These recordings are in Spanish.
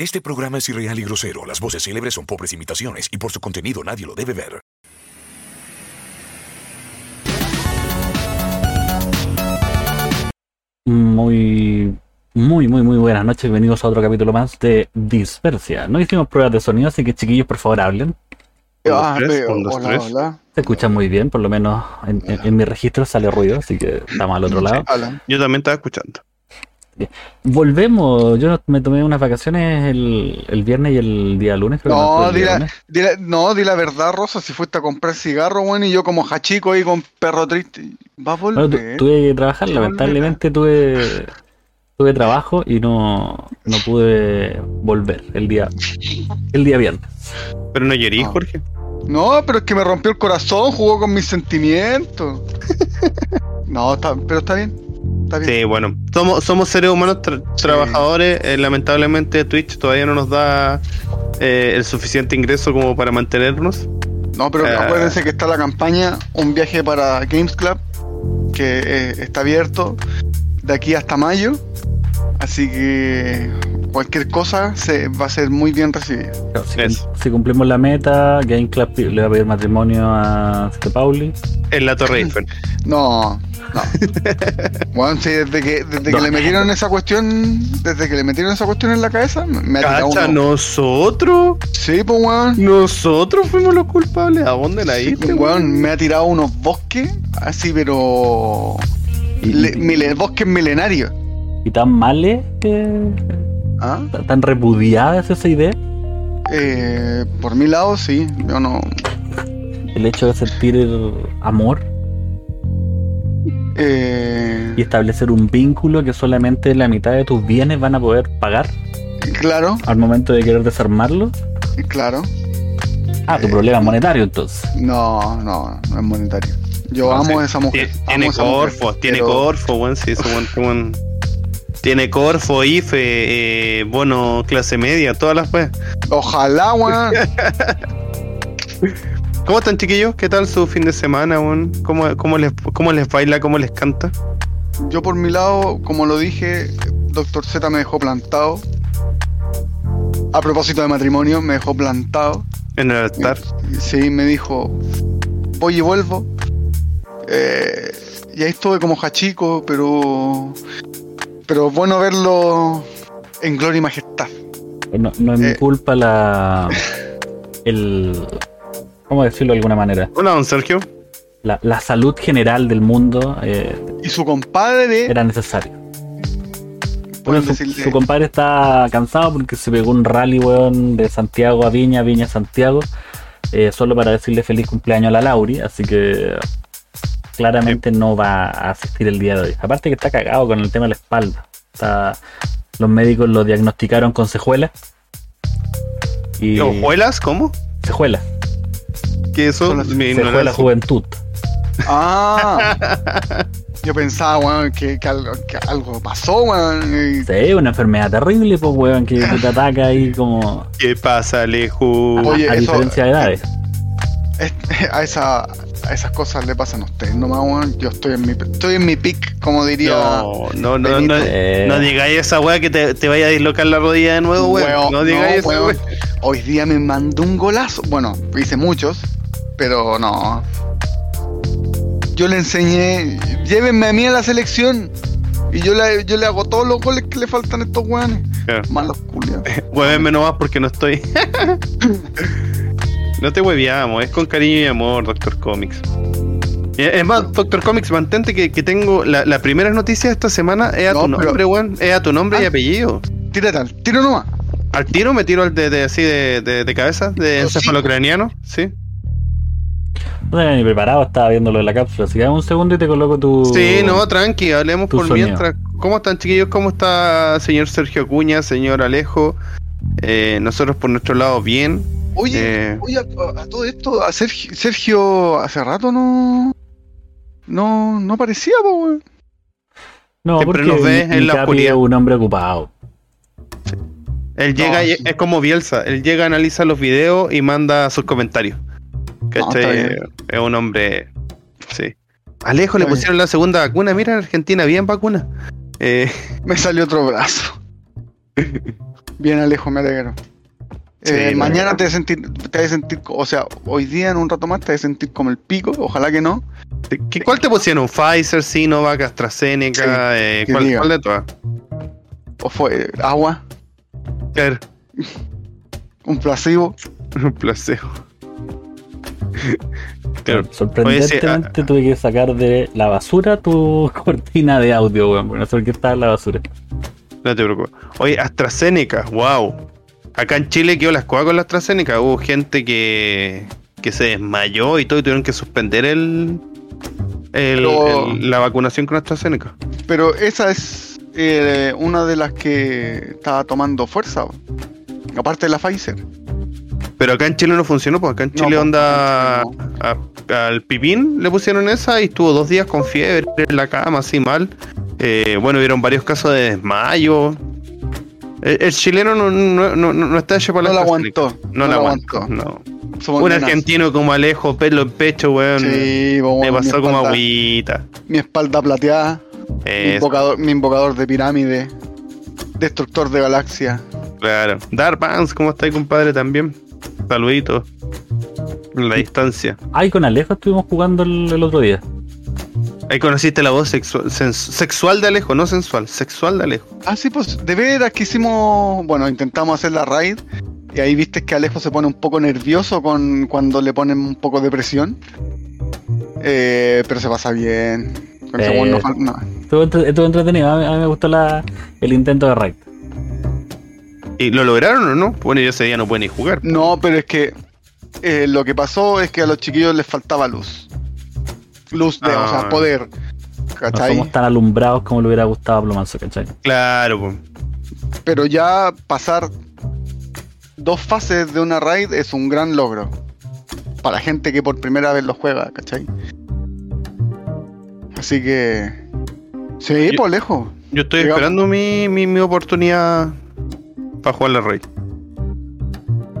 Este programa es irreal y grosero. Las voces célebres son pobres imitaciones y por su contenido nadie lo debe ver. Muy, muy, muy, muy buenas noches. Bienvenidos a otro capítulo más de Dispersia. No hicimos pruebas de sonido, así que chiquillos, por favor, hablen. Ah, tres, hola, tres. hola. Se escucha muy bien, por lo menos en, en- en mi registro sale ruido, así que estamos al otro lado. Yo también estaba escuchando. Volvemos. Yo me tomé unas vacaciones el, el viernes y el día lunes. creo No, di la, viernes. di la- no, di la verdad, Rosa, si fuiste a comprar cigarro, bueno, y yo como hachico ahí con perro triste. Va a volver. tu- tuve que trabajar, lamentablemente tuve, tuve trabajo y no, no pude volver el día, el día viernes. Pero no llorí, Ah. Jorge. No, pero es que me rompió el corazón, jugó con mis sentimientos. no, está, pero está bien. Sí, bueno. Somos, somos seres humanos tra- trabajadores. eh, lamentablemente Twitch todavía no nos da eh, el suficiente ingreso como para mantenernos. No, pero Eh. acuérdense que está la campaña Un viaje para Games Club, que eh, está abierto de aquí hasta mayo. Así que cualquier cosa se va a ser muy bien recibida. Claro, si, cumplimos la meta, Game Club le va a pedir matrimonio a Ste Pauli. En la Torre Eiffel. No, no. bueno, sí, desde que, desde que le metieron esa cuestión, desde que le metieron esa cuestión en la cabeza, me ha tirado Cacha, uno. nosotros. Sí, pues weón. Nosotros fuimos los culpables. ¿A dónde la Sí, pues, me ha tirado unos bosques así, pero. Y, le- y- mile- bosques milenarios. Y tan male que ¿Ah? tan repudiada es esa idea. Eh, por mi lado, sí. Yo no. El hecho de sentir el amor Eh, y establecer un vínculo que solamente la mitad de tus bienes van a poder pagar claro, al momento de querer desarmarlo. claro. Ah, tu Eh, problema monetario entonces. No, no, no es monetario. Yo No, amo sí. a esa mujer. Tie- amo Tiene esa mujer, Corfo, tiene pero- Corfo, weón. Sí, weón, ese weón. Tiene Corfo, IFE, eh, bono clase media, todas las weas. Ojalá, weón. ¿Cómo están, chiquillos? ¿Qué tal su fin de semana, weón? ¿Cómo, cómo, les, ¿Cómo les baila? ¿Cómo les canta? Yo por mi lado, como lo dije, Doctor Z me dejó plantado. A propósito de matrimonio, me dejó plantado. En el altar. Sí, me dijo, voy y vuelvo. Eh, y ahí estuve como hachico, pero... Pero bueno verlo en gloria y majestad. No, no es mi eh. culpa la. El. ¿Cómo decirlo de alguna manera? Hola, don Sergio. La, la salud general del mundo eh, Y su compadre... era necesaria. pueden Bueno, su, compadre está cansado porque se pegó un rally, weón, de Santiago a Viña, Viña a Santiago, eh, solo para decirle feliz cumpleaños a la Lauri, así que claramente no va a asistir el día de hoy. Aparte que está cagado con el tema de la espalda. Está- los médicos lo diagnosticaron con cejuela. Y ¿Hojuelas? ¿Cómo? cejuela, ¿Qué eso? Son las Mi cejuela juventud. Ah, yo pensaba, weón, que, que algo, que algo pasó, weón. Sí, una enfermedad terrible, pues, weón, que que te ataca ahí como ¿Qué pasa, Alejo? a, Oye, a eso- diferencia de edades. a, esa, a esas cosas le pasan a ustedes nomás, weón. Yo estoy en mi, estoy en mi pick, como diría. No, no, no, no, Eh, no digáis esa weá que te, te vaya a dislocar la rodilla de nuevo, weón. Weón, No digáis no, esa weón. weá. Hoy día me mandó un golazo. Bueno, hice muchos, pero no. Yo le enseñé, llévenme a mí a la selección. Y yo le, yo le hago todos los goles que le faltan a estos weones. Claro. Malos culiados. Huévenme nomás porque no estoy. no te hueviamos, es con cariño y amor, Doctor Comics. Y Es más, Doctor Comics, mantente que, que tengo la, la primera noticia de esta semana es a No, tu nombre, weón. Es a tu nombre y Ah. apellido. Tírate al tiro nomás. Al tiro me tiro al de, de- así de, de, de cabeza, de encefalocraniano, sí. No tenía ni preparado, estaba viéndolo en la cápsula. Así que dame un segundo y te coloco tu. Sí, no, tranqui, hablemos por sonido. mientras. ¿Cómo están, chiquillos? ¿Cómo está señor Sergio Acuña, señor Alejo? Eh, nosotros por nuestro lado, bien. Oye, Eh, oye, a, a todo esto, a Sergio, Sergio hace rato no. No, no parecía, po, weón. No, Siempre porque nos ve en la oscuridad. es un hombre ocupado. Él No, llega y sí. es como Bielsa, él llega, analiza los videos y manda sus comentarios. ¿Cachai? bien. es un hombre. Sí. Alejo le pusieron la segunda vacuna. Mira, en Argentina, bien vacuna. Eh, Me salió otro brazo. Bien, Alejo, me alegro. Sí, Eh, mañana te vas a sentir, te vas a sentir, o sea, hoy día en un rato más te vas a sentir como el pico, ojalá que no. ¿Qué, ¿Cuál te pusieron? ¿Pfizer, Sinovac, AstraZeneca? Sí, eh, ¿cuál, de todas? O fue agua, Claro, un placebo. un placebo. Claro. Sorprendentemente tuve que sacar de la basura tu cortina de audio, weón, porque no sé por qué estaba en la basura. No te preocupes. Oye, AstraZeneca, wow. Acá en Chile quedó la escoba con la AstraZeneca. Hubo gente que, que se desmayó y todo y tuvieron que suspender el, el- Pero- el- la vacunación con AstraZeneca. Pero esa es eh, una de las que estaba tomando fuerza. Aparte de la Pfizer. Pero acá en Chile no funcionó, pues acá en No, Chile pues, onda a- al pipín le pusieron esa y estuvo dos días con fiebre en la cama, así mal. Eh, bueno, hubieron varios casos de desmayo. El, el chileno no, no, no, no está hecho para No la la AstraZeneca. aguantó. No, la aguantó, no. Somos Un argentino como Alejo, pelo en pecho, weón. Sí, me pasó como agüita. Mi espalda plateada. Mi invocador, mi invocador de pirámide. Destructor de galaxia. claro. Dark Vance, ¿cómo estáis, compadre? También. Saluditos. En la distancia. Ay, con Alejo estuvimos jugando el, el otro día. Ahí conociste la voz sexual, sexual de Alejo, no sensual, sexual de Alejo. Ah, sí, pues de veras que hicimos. Bueno, intentamos hacer la raid. Y ahí viste que Alejo se pone un poco nervioso con cuando le ponen un poco de presión. Eh, pero se pasa bien. Con Eh, no. Estuvo, entre- estuvo entretenido. A mí, a mí me gustó la, el intento de raid. ¿Y lo lograron o no? Bueno, yo ese día no pueden ni jugar. No, pero es que eh, lo que pasó es que a los chiquillos les faltaba luz. Luz de, o Ah. sea, poder. No ¿Cachai? somos tan alumbrados como le hubiera gustado a Plomanzo, ¿cachai? Claro, pues. Pero ya pasar dos fases de una raid es un gran logro. Para gente que por primera vez lo juega, ¿cachai? Así que. Sí, Yo- por lejos. Yo estoy esperando mi, mi, mi oportunidad para jugar la raid.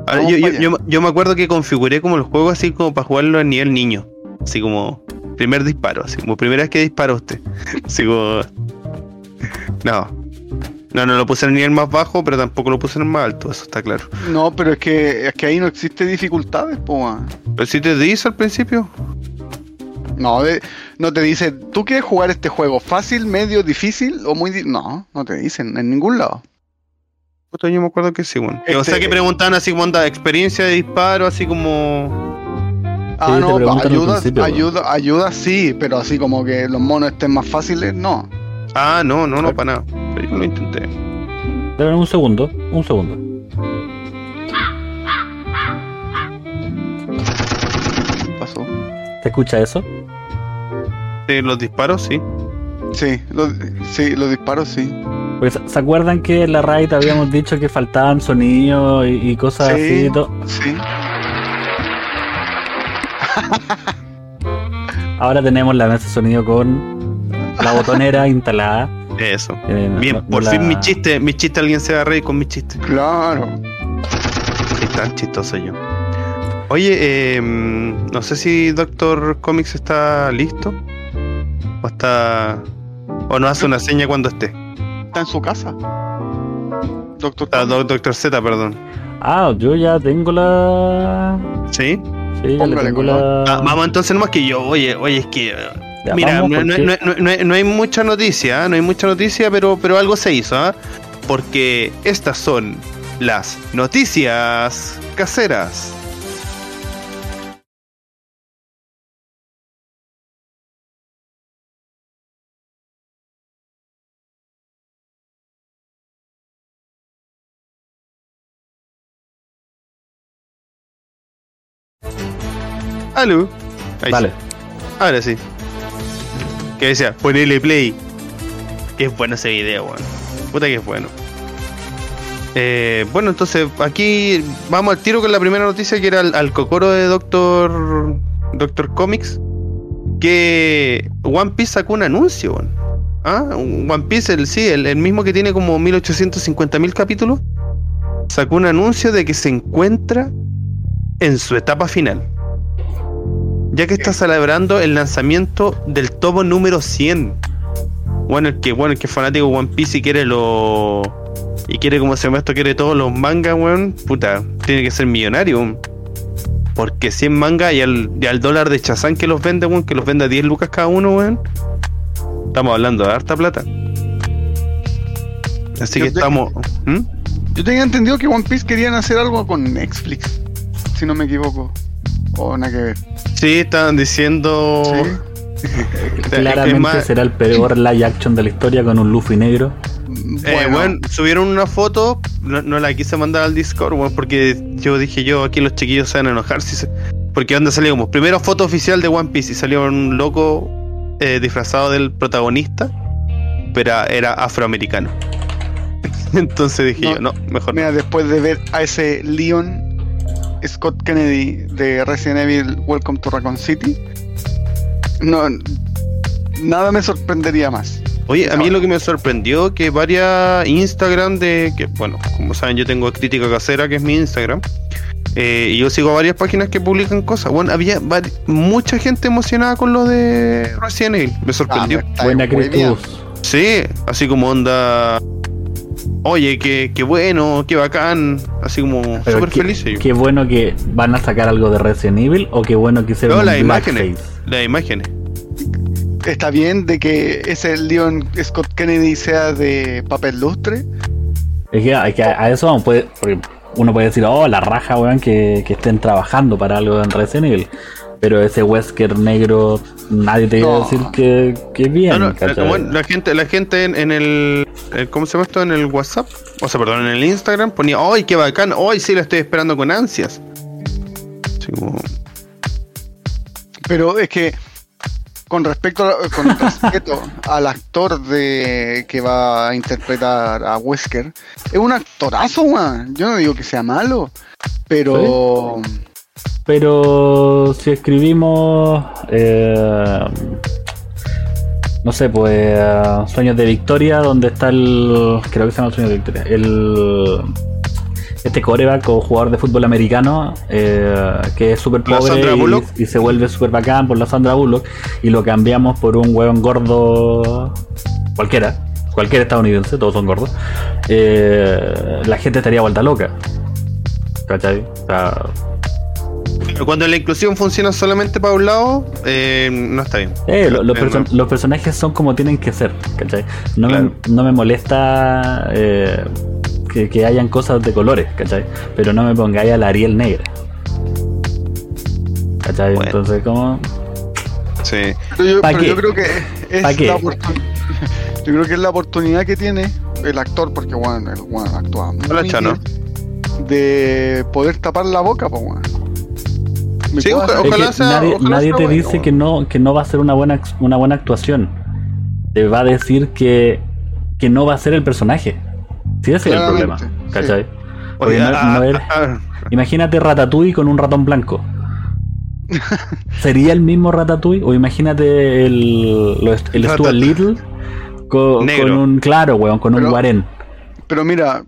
Ah, yo, yo, yo me acuerdo que configuré como el juego así como para jugarlo a nivel niño. Así como primer disparo, así como primera vez que dispara usted. Así como. No. No, no lo puse en el nivel más bajo, pero tampoco lo puse en el más alto, eso está claro. No, pero es que, es que ahí no existe dificultades, po. Pero si te dice al principio, No, de- no te dice, ¿tú quieres jugar este juego fácil, medio, difícil o muy... di-?" No, no te dicen en ningún lado. yo me acuerdo que sí, bueno. O Este- sea que preguntaban así como anda, experiencia de disparo, así como. Ah, Sí, no, ayuda, principio, ayuda, ayuda sí, pero así como que los monos estén más fáciles, no. Ah, no, no, no, para nada. Pero yo lo intenté. Un segundo, un segundo. ¿Qué pasó? ¿Te escucha eso? Sí, los disparos, sí. Sí, los, sí, los disparos sí. Porque se- ¿se acuerdan que en la raid habíamos dicho que faltaban sonidos y, y cosas Sí. así y todo? Sí. Ahora tenemos la mesa de sonido con la botonera instalada. Eso. Eh, Bien, por la- fin mi chiste, mi chiste alguien se va a reír con mi chiste. Claro. Sí, tan chistoso yo. Oye, eh, no sé si Doctor Comics está listo. O está. O nos hace una seña cuando esté. Está en su casa. Doctor. Ah, Do- Doctor Z, perdón. Ah, yo ya tengo la. ¿Sí? Sí, ya le Póngale tengo color. la. Ah, vamos entonces nomás que yo. Oye, oye, es que. Ya, Mira, vamos, no, no- no- no- hay mucha noticia, ¿ah? no hay mucha noticia, pero, pero algo se hizo, ¿ah? Porque estas son las noticias caseras. Aló. Ahí Vale. sí. Ahora sí. Que decía, ponele play. Que es bueno ese video, weón. Puta que es bueno. Eh, bueno, entonces aquí vamos al tiro con la primera noticia que era al, al cocoro de Doctor Doctor Comics. Que One Piece sacó un anuncio, weón. ¿Ah? One Piece, el, sí, el, el mismo que tiene como 1850 mil capítulos. Sacó un anuncio de que se encuentra en su etapa final ya que está celebrando el lanzamiento del tomo número 100. Bueno, el que, bueno, el que es fanático de One Piece y quiere lo, y quiere como se llama esto, quiere todos los mangas, weón, puta, tiene que ser millonario. weón. Porque 100 mangas y al, y al dólar de Chazán que los vende, weón, que los vende a 10 lucas cada uno, weón. Estamos hablando de harta plata. Así Yo que te- estamos. ¿Mm? Yo tenía entendido que One Piece querían hacer algo con Netflix, si no me equivoco. O nada que ver. Sí, estaban diciendo. Sí. Es Claramente más- será el peor live action de la historia con un Luffy negro. Eh, bueno, subieron una foto, no, no la quise mandar al Discord, weón, porque yo dije yo, aquí los chiquillos se van a enojar. Si se- porque donde salió como primera foto oficial de One Piece y salió un loco eh, disfrazado del protagonista, pero era afroamericano. Entonces dije No, yo, no, mejor no. Mira, después de ver a ese Leon Scott Kennedy de Resident Evil Welcome to Raccoon City, no, nada me sorprendería más. Oye, a mí lo que me sorprendió que varias Instagram de que, bueno, como saben, yo tengo crítica casera, que es mi Instagram. eh, y yo sigo varias páginas que publican cosas. Bueno, había mucha gente emocionada con lo de Resident Evil. Me sorprendió. Ah, me Buena. Cristus. Sí, así como onda. Oye, qué, qué bueno, qué bacán. Así como súper qué, feliz. qué bueno que van a sacar algo de Resident Evil o qué bueno que hicieron No, las imágenes. Las imágenes. Está bien de que ese Leon Scott Kennedy sea de papel lustre. Es que, es que a, a eso vamos, puede, porque uno puede decir, oh, la raja, weón, que, que estén trabajando para algo en Resident Evil. Pero ese Wesker negro, nadie te iba a No. decir que, que bien. No, no, la, ¿cachai? bueno, la gente, la gente en, en el, el- ¿Cómo se llama esto? En el WhatsApp. O sea, perdón, en el Instagram ponía, ¡ay, qué bacán! ¡Ay, sí, la estoy esperando con ansias! Como, Pero es que con respecto a- con respeto al actor de que va a interpretar a Wesker, es un actorazo, weón. Yo no digo que sea malo, pero Pero si escribimos, eh, no sé, pues eh, Sueños de Victoria, donde está el, creo que se llama Sueños de Victoria, el, este coreback o jugador de fútbol americano, eh, que es súper pobre y, y se vuelve súper bacán por la Sandra Bullock, y lo cambiamos por un hueón gordo cualquiera. Cualquier estadounidense, todos son gordos. eh, la gente estaría vuelta loca. ¿Cachai? O sea, pero cuando la inclusión funciona solamente para un lado, eh, no está bien. Eh, lo- los, Eh, perso- no. los personajes son como tienen que ser, ¿cachai? No, Claro. me, no me molesta eh, que, que hayan cosas de colores, ¿cachai? Pero no me pongáis a la Ariel negra. ¿Cachai? Bueno. Entonces, como... Sí. Pero yo, ¿Pa pero qué? yo creo que es la Yo creo que es la oportunidad que tiene el actor, porque bueno, el bueno, actúa muy Hola, Chano. de poder tapar la boca, pues bueno. Sí, ojalá- sea- nadie ojalá nadie sea te bueno, dice bueno. que no, que no va a ser una buena, una buena actuación. Te va a decir que, que no va a ser el personaje. Sí, ese es el problema, sí. ¿cachai? Porque Oye, no- ah, no eres- ah, Imagínate Ratatouille con un ratón blanco. ¿Sería el mismo Ratatouille? O imagínate el, lo el Stuart Little con, un, claro, weón, con un guarén. Pero mira,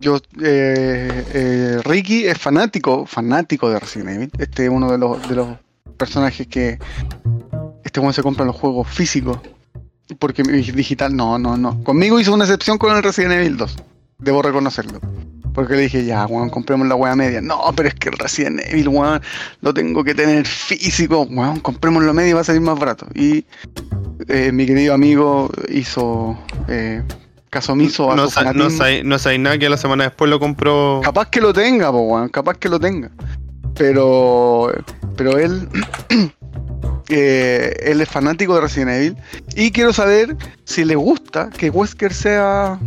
yo eh, eh, Ricky es fanático, fanático de Resident Evil. Este es uno de los, personajes que este weón se compra los juegos físicos. Porque digital, no, no, no. Conmigo hizo una excepción con el Resident Evil 2. Debo reconocerlo. Porque le dije, ya, weón, compremos la weá media. No, pero es que el Resident Evil, weón, lo tengo que tener físico. Weón, compremos la media y va a salir más barato. Y eh, mi querido amigo hizo eh, caso omiso a no, su no, fanatismo. sa- no sabéis nada que la semana después lo compró. Capaz que lo tenga, po, weón, capaz que lo tenga. Pero, pero él, eh, él es fanático de Resident Evil y quiero saber si le gusta que Wesker sea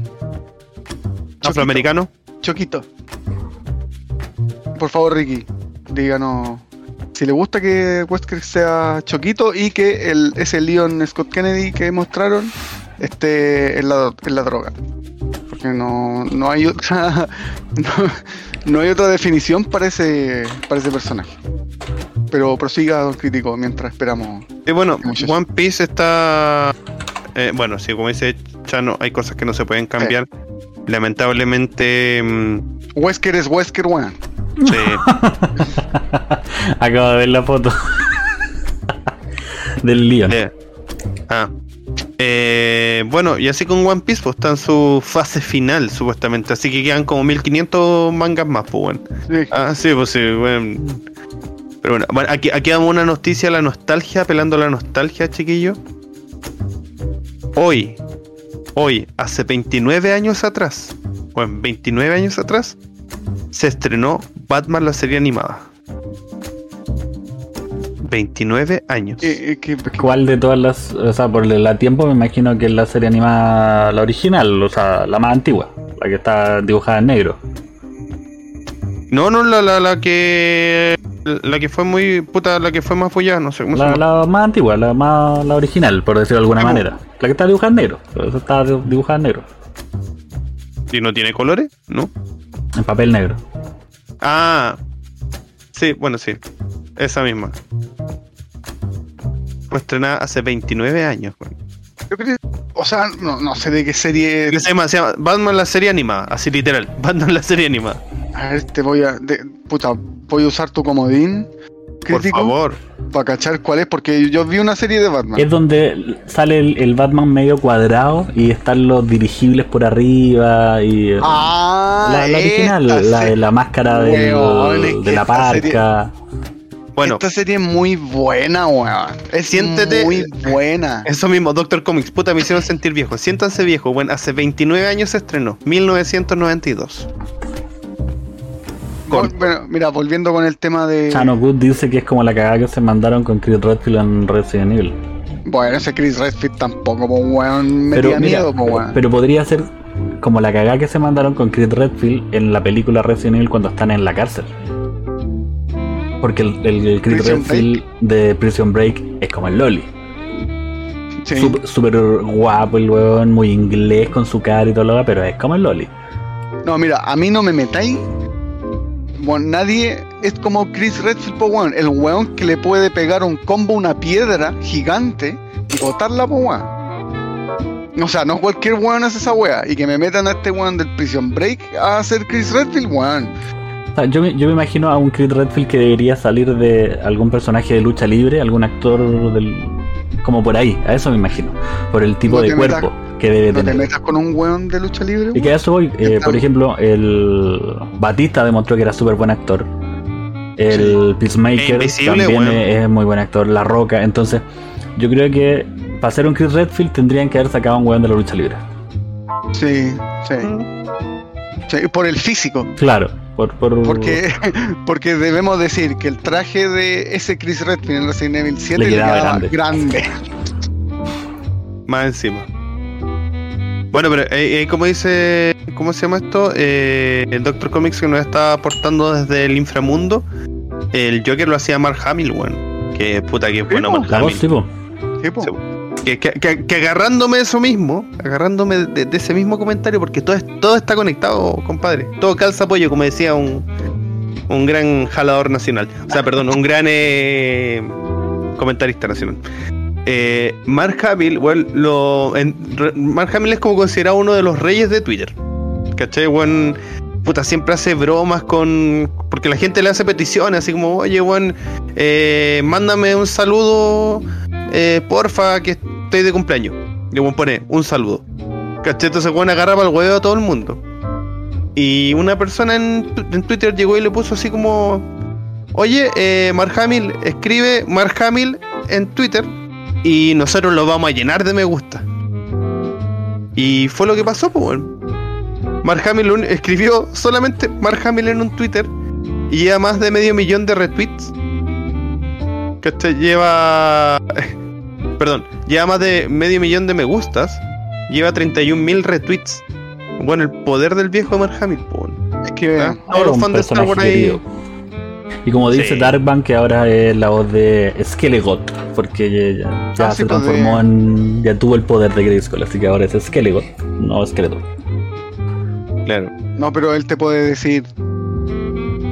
Choquito. afroamericano. Choquito. Por favor, Ricky, díganos si le gusta que Wesker sea Choquito y que el, ese Leon Scott Kennedy que mostraron esté en la, en la droga. Porque no, no hay otra no, no hay otra definición para ese, para ese personaje. Pero prosiga, don crítico, mientras esperamos. Y bueno. One Piece está. eh, bueno, sí, como dice Chano, hay cosas que no se pueden cambiar. Lamentablemente. mm, Wesker es Wesker, weón. sí, Acabo de ver la foto del lío. eh, ah, eh, bueno, y así con One Piece, pues está en su fase final, supuestamente. Así que quedan como 1500 mangas más, pues bueno. Sí. Ah, sí, pues sí, bueno. Pero bueno, bueno, aquí, aquí damos una noticia la nostalgia, apelando a la nostalgia, chiquillo. Hoy, hoy, hace 29 años atrás, bueno, 29 años atrás, se estrenó Batman la serie animada. 29 años. Eh, eh, ¿Cuál de todas las, o sea, por la tiempo me imagino que es la serie animada, la original, o sea, la más antigua, la que está dibujada en negro. No, no, la, la, la que. La que fue muy. Puta, la que fue más follada, no sé cómo se La, llama. la más antigua, la más la original, por decirlo de alguna Ah, ¿cómo? manera. La que está dibujada en negro, esa está dibujada en negro, ¿Y no tiene colores? ¿No? en papel negro. Ah. Sí, bueno, sí. Esa misma. Fue estrenada hace 29 años. güey. yo creo- o sea, no, no sé de qué serie. Se llama, se llama Batman la serie animada, así literal. Batman la serie animada. A ver, te voy a. de- puta, voy a usar tu comodín Por favor. para cachar cuál es, porque yo vi una serie de Batman. Es donde sale el, el Batman medio cuadrado y están los dirigibles por arriba y Ah, la, la original, la de la máscara del- Weón, es que de la serie- parca. Bueno, Esta serie es muy buena, weón. Es Siéntete- muy buena. eso mismo, Doctor Comics. Puta, me hicieron sentir viejo. Siéntanse viejo. Bueno, hace 29 años se estrenó. 1992. Con- Bueno, mira, volviendo con el tema de. Chano Good dice que es como la cagada que se mandaron con Chris Redfield en Resident Evil. Bueno, ese Chris Redfield tampoco, pues, weón. Me Pero, mira, miedo, pues, weón. pero podría ser como la cagada que se mandaron con Chris Redfield en la película Resident Evil cuando están en la cárcel. Porque el, el- el Chris Prison Redfield de Prison Break es como el Loli. Sí. Súper guapo el weón, muy inglés con su cara y todo lo demás, pero es como el Loli. No, mira, a mí no me metáis. Bueno, nadie es como Chris Redfield, weón. El weón que le puede pegar un combo una piedra gigante y botarla, pues, weón. O sea, no cualquier weón hace esa wea. Y que me metan a este weón del Prison Break a hacer Chris Redfield, weón. Sea, yo, yo me imagino a un Chris Redfield que debería salir de algún personaje de lucha libre, algún actor del. Como por ahí, a eso me imagino. Por el tipo No de te cuerpo que debe No te tener. metas con un weón de lucha libre, Y que a eso voy. eh, por ejemplo, el Batista demostró que era súper buen actor. El Peacemaker también es, es muy buen actor. La Roca. Entonces, yo creo que para ser un Chris Redfield tendrían que haber sacado a un weón de la lucha libre. Sí, sí. Sí, Por el físico. Claro. Por, por- Porque, porque debemos decir que el traje de ese Chris Redfield en Resident Evil 7 Le le quedaba quedaba grande. grande. Más encima. Bueno, pero eh, eh, como dice, ¿cómo se llama esto? Eh, el Doctor Comics que nos está aportando desde el inframundo. El Joker lo hacía Mark Hamill. Que puta que es bueno. Mark Hamill. sí, po. Que, que- agarrándome eso mismo, agarrándome de, de ese mismo comentario, porque todo, todo está conectado, compadre. Todo calza apoyo, como decía un, un gran jalador nacional. O sea, perdón, un gran eh, comentarista nacional. Eh, Mark Hamill, weón, lo, Mark Hamill es como considerado uno de los reyes de Twitter. ¿Cachai? Weón, puta, siempre hace bromas con. Porque la gente le hace peticiones, así como, oye, weón, eh, mándame un saludo, eh, porfa, que estoy de cumpleaños. Y weón pone un saludo. ¿Cachai? Entonces, weón agarra para el huevo a todo el mundo. Y una persona en, en Twitter llegó y le puso así como. Oye, eh, Mark Hamill, escribe Mark Hamill en Twitter y nosotros lo vamos a llenar de me gusta. Y fue lo que pasó, pues, weón. Mark Hamill escribió solamente Mark Hamill en un Twitter y lleva más de medio millón de retweets. Que lleva. Perdón, lleva más de medio millón de me gustas. Lleva 31 mil retweets. Bueno, el poder del viejo Mark Hamill, po, weón. Es que Ah, Todos los un fans de Star Wars ahí. Y como dice Sí. Darkman, que ahora es la voz de Skelegot, porque ya, Ah, se sí, pues, transformó de- en. ya tuvo el poder de Grayskull, así que ahora es Skelegot, no Skeletor. Claro. No, pero él te puede decir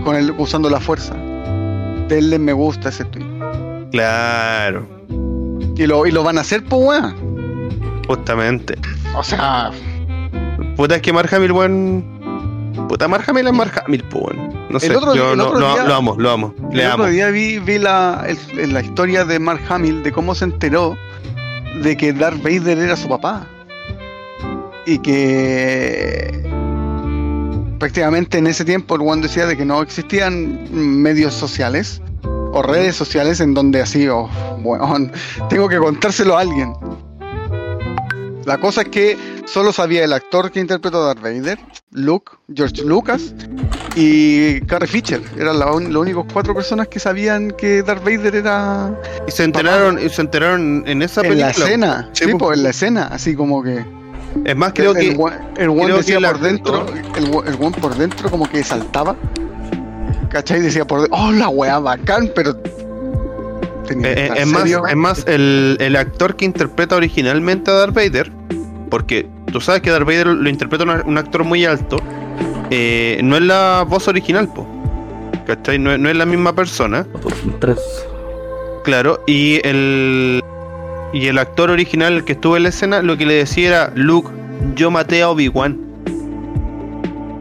con el, usando la fuerza. Denle me gusta a ese tweet. Claro. Y lo, y lo van a hacer, pues weón. Justamente. O sea, Puta, es que Mark Hamill, weón. Puta, Mark Hamill es Mark Hamill, weón. No sé, otro- yo el lo, otro lo- día- lo amo, lo amo. Le el amo. otro día vi, vi la, el- la historia de Mark Hamill de cómo se enteró de que Darth Vader era su papá. y que prácticamente en ese tiempo el decía de que no existían medios sociales o redes sociales en donde así, oh, bueno, tengo que contárselo a alguien. La cosa es que solo sabía el actor que interpretó a Darth Vader, Luke, George Lucas y Carrie Fisher. Eran las únicas cuatro personas que sabían que Darth Vader era Y se enteraron, y se enteraron en esa en película. la escena. Sí, pues en la escena, así como que Es más, creo el, que. el, el creo decía por dentro, el, guan por dentro como que saltaba. ¿Cachai? Decía por dentro, oh la weá bacán, pero tenía Eh, es, más, es más, el, el actor que interpreta originalmente a Darth Vader, porque tú sabes que Darth Vader lo interpreta un, un actor muy alto, eh, no es la voz original, po. ¿Cachai? No, es- no es la misma persona, Son tres. claro, y el, y el actor original que estuvo en la escena lo que le decía era, Luke, yo maté a Obi-Wan.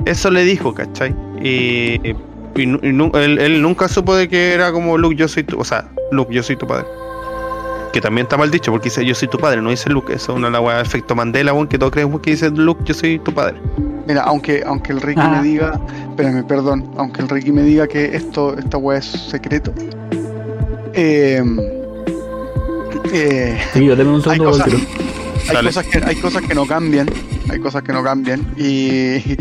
Eso le dijo, ¿cachai? Y, y nu- y nu- él, él nunca supo de que era como Luke, yo soy tu, o sea, Luke, yo soy tu padre. Que también está mal dicho, porque dice yo soy tu padre, no dice Luke, eso es una la de efecto Mandela, weón, que todos creen que dice Luke, yo soy tu padre. Mira, aunque, aunque el Ricky Ah. me diga, espérame, perdón, aunque el Ricky me diga que esto, esta weá es secreto. Eh, eh, Sí, yo denme un segundo, cosas- hay, cosas que, hay cosas que no cambian, hay cosas que no cambian. Y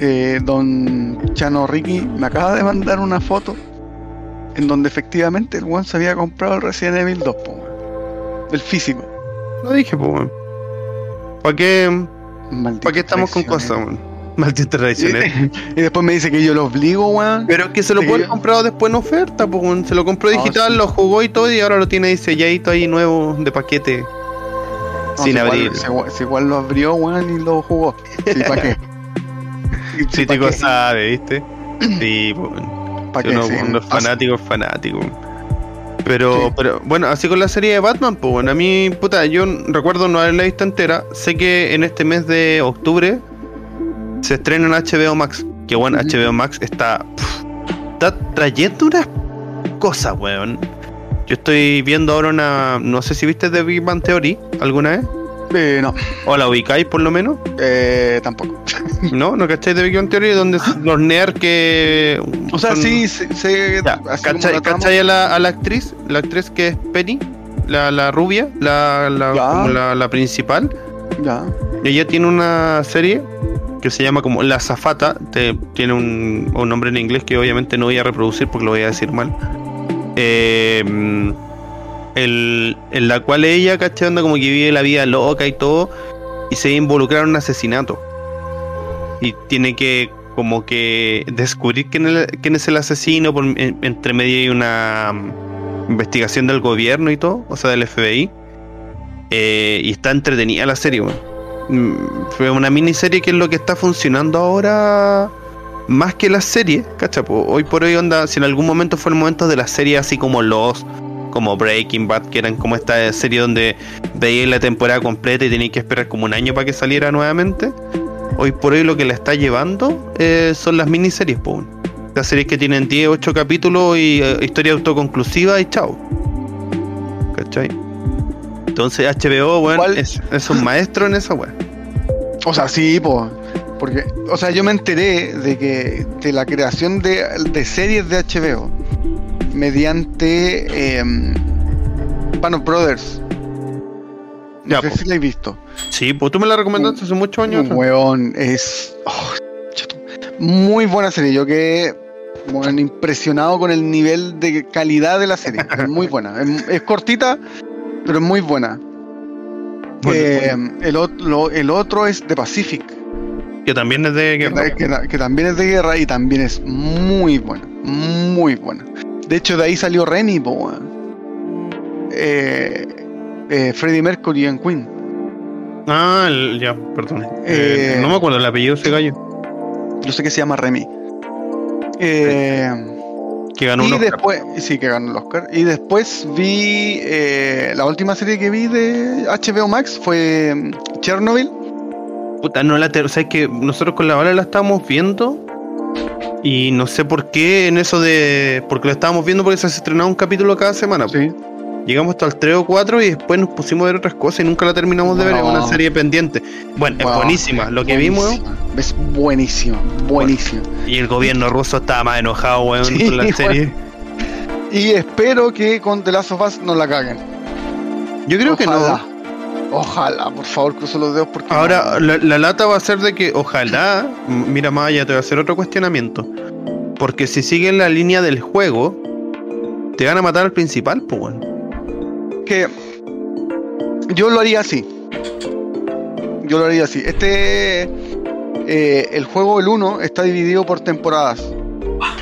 eh, don Chano Ricky me acaba de mandar una foto en donde efectivamente el one se había comprado el Resident Evil 2, po, del físico. Lo dije, pues. ¿Para qué, Maldito ¿Para qué estamos con cosas, weón? Maldito traicionero. Y después me dice que yo lo obligo, weón. Pero es que se lo puede yo- comprar después en oferta, pues se lo compró Ah, digital, sí. lo jugó y todo, y ahora lo tiene ahí selladito ahí nuevo de paquete. No, sin si abrir. Igual, si igual- si igual lo abrió, weón, y lo jugó. Sí, ¿para qué? Sí, ¿pa' tico sabe, ¿viste? Sí, pues, weón. ¿Pa' Si qué? uno Sí, cuando es fanático, es fanático. Pero, Sí. pero, bueno, así con la serie de Batman, pues bueno, a mí, puta, yo recuerdo no haberla visto entera. Sé que en este mes de octubre se estrena en HBO Max. Que bueno. HBO Max está, está trayendo unas cosas, weón. Yo estoy viendo ahora una, no sé si viste The Big Bang Theory alguna vez. Eh, no, O la ubicáis por lo menos. eh, tampoco. ¿No? ¿No cacháis de Big Bang Theory? Donde los nerds que... O sea, son- sí, sé, sé- ya, así como ¿cachai, la trama. cachai a, la, a la actriz? La actriz que es Penny, la, la rubia, la, la, Ya. como la, la principal. Ya. Ella tiene una serie que se llama como La Zafata. te- tiene un, un nombre en inglés que obviamente no voy a reproducir porque lo voy a decir mal. Eh, el- en la cual ella, ¿cachai? Anda como que vive la vida loca y todo. Y se involucra en un asesinato. Y tiene que como que descubrir quién es, el asesino. Por, en- entre medio hay una mm, investigación del gobierno y todo. O sea, del FBI. Eh, y está entretenida la serie, weón. Mm, Fue una miniserie que es lo que está funcionando ahora más que la serie, ¿cachai? Po, Hoy por hoy onda, si en algún momento fue el momento de la serie así como Los, como Breaking Bad, que eran como esta serie donde veías la temporada completa y tenías que esperar como un año para que saliera nuevamente. Hoy por hoy lo que la está llevando eh, son las miniseries, po. Las series que tienen 10, 8 capítulos y eh, historia autoconclusiva y chao. ¿Cachai? Entonces HBO, bueno, es, es un maestro en esa weá. O sea, sí, po. Porque, o sea, yo me enteré de que de la creación de, de series de HBO mediante em, Band of Brothers. No Ya, sé po. si la he visto. Sí, pues tú me la recomendaste hace muchos años. Un weón, es. oh, muy buena serie. Yo quedé bueno, impresionado con el nivel de calidad de la serie. Es muy buena. Es, es cortita, pero es muy buena. Bueno, Eh, El, el otro es The Pacific, Que también es de guerra. que- que también es de guerra y también es muy buena. Muy buena. De hecho, de ahí salió weón. Eh, eh, Freddie Mercury en Queen. Ah, el- ya, perdón. Eh, Eh, no me acuerdo el apellido de ese gallo. Yo sé que se llama Remy. Eh, Que ganó y un Oscar. después, sí, que ganó el Oscar. Y después vi eh, la última serie que vi de HBO Max fue mm, Chernobyl. Puta, no la ter- o sea, es que nosotros con la bala la estábamos viendo. Y no sé por qué en eso de. Porque lo estábamos viendo porque se estrenaba un capítulo cada semana. Sí. Llegamos hasta el 3 o 4 y después nos pusimos a ver otras cosas y nunca la terminamos de ver. Es una serie pendiente. Bueno, es buenísima. Lo que vimos. Es buenísima, buenísima. y el gobierno ruso estaba más enojado, weón, Sí, con la serie. Y espero que con The Last of Us no la caguen. Yo creo que no. Ojalá, por favor, cruzo los dedos porque. Ahora, la, la lata va a ser de que ojalá, mira allá, te voy a hacer otro cuestionamiento. Porque si siguen la línea del juego, te van a matar al principal, pues weón. no. que. Yo lo haría así. Yo lo haría así. Este. eh, el juego, el 1, está dividido por temporadas.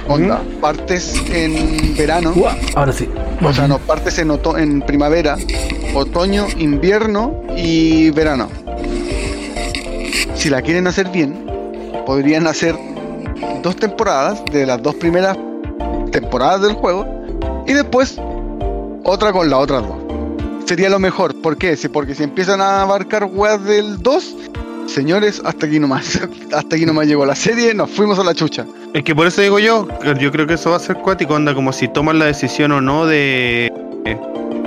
Onda, partes en verano. Ahora sí. O sea, no, partes en, oto- en primavera, otoño, invierno y verano. Si la quieren hacer bien, podrían hacer dos temporadas de las dos primeras temporadas del juego y después otra con las otras dos. Sería lo mejor. ¿Por qué? Porque si empiezan a abarcar weas del 2, señores, hasta aquí nomás. hasta aquí nomás llegó la serie, nos fuimos a la chucha. Es que por eso digo yo, yo creo que eso va a ser cuático, onda, como si toman la decisión o no de.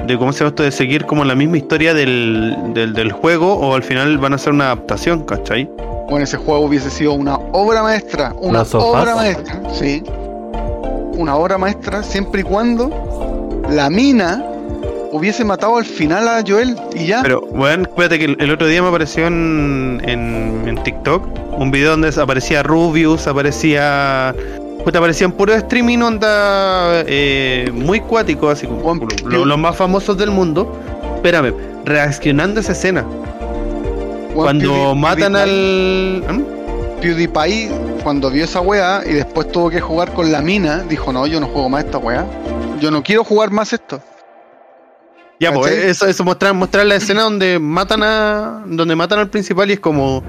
de cómo se llama esto, de seguir como la misma historia del, del, del juego, o al final van a hacer una adaptación, ¿cachai? Bueno, ese juego hubiese sido una obra maestra. Una obra maestra, sí. Una obra maestra siempre y cuando la mina hubiese matado al final a Joel y ya. Pero, bueno, espérate que el, el otro día me apareció en, en, en TikTok un video donde aparecía Rubius, aparecía. Puta, aparecían puros streaming onda eh, muy cuáticos, así como lo- los más famosos del mundo. Espérame, reaccionando a esa escena. Weón, Cuando matan PewDiePie- al. ¿Mm? PewDiePie, cuando vio esa wea y después tuvo que jugar con la mina, dijo: No, yo no juego más esta wea. Yo no quiero jugar más esto. Ya, pues eso, eso mostrar, mostrar la escena donde matan a. donde matan al principal y es como.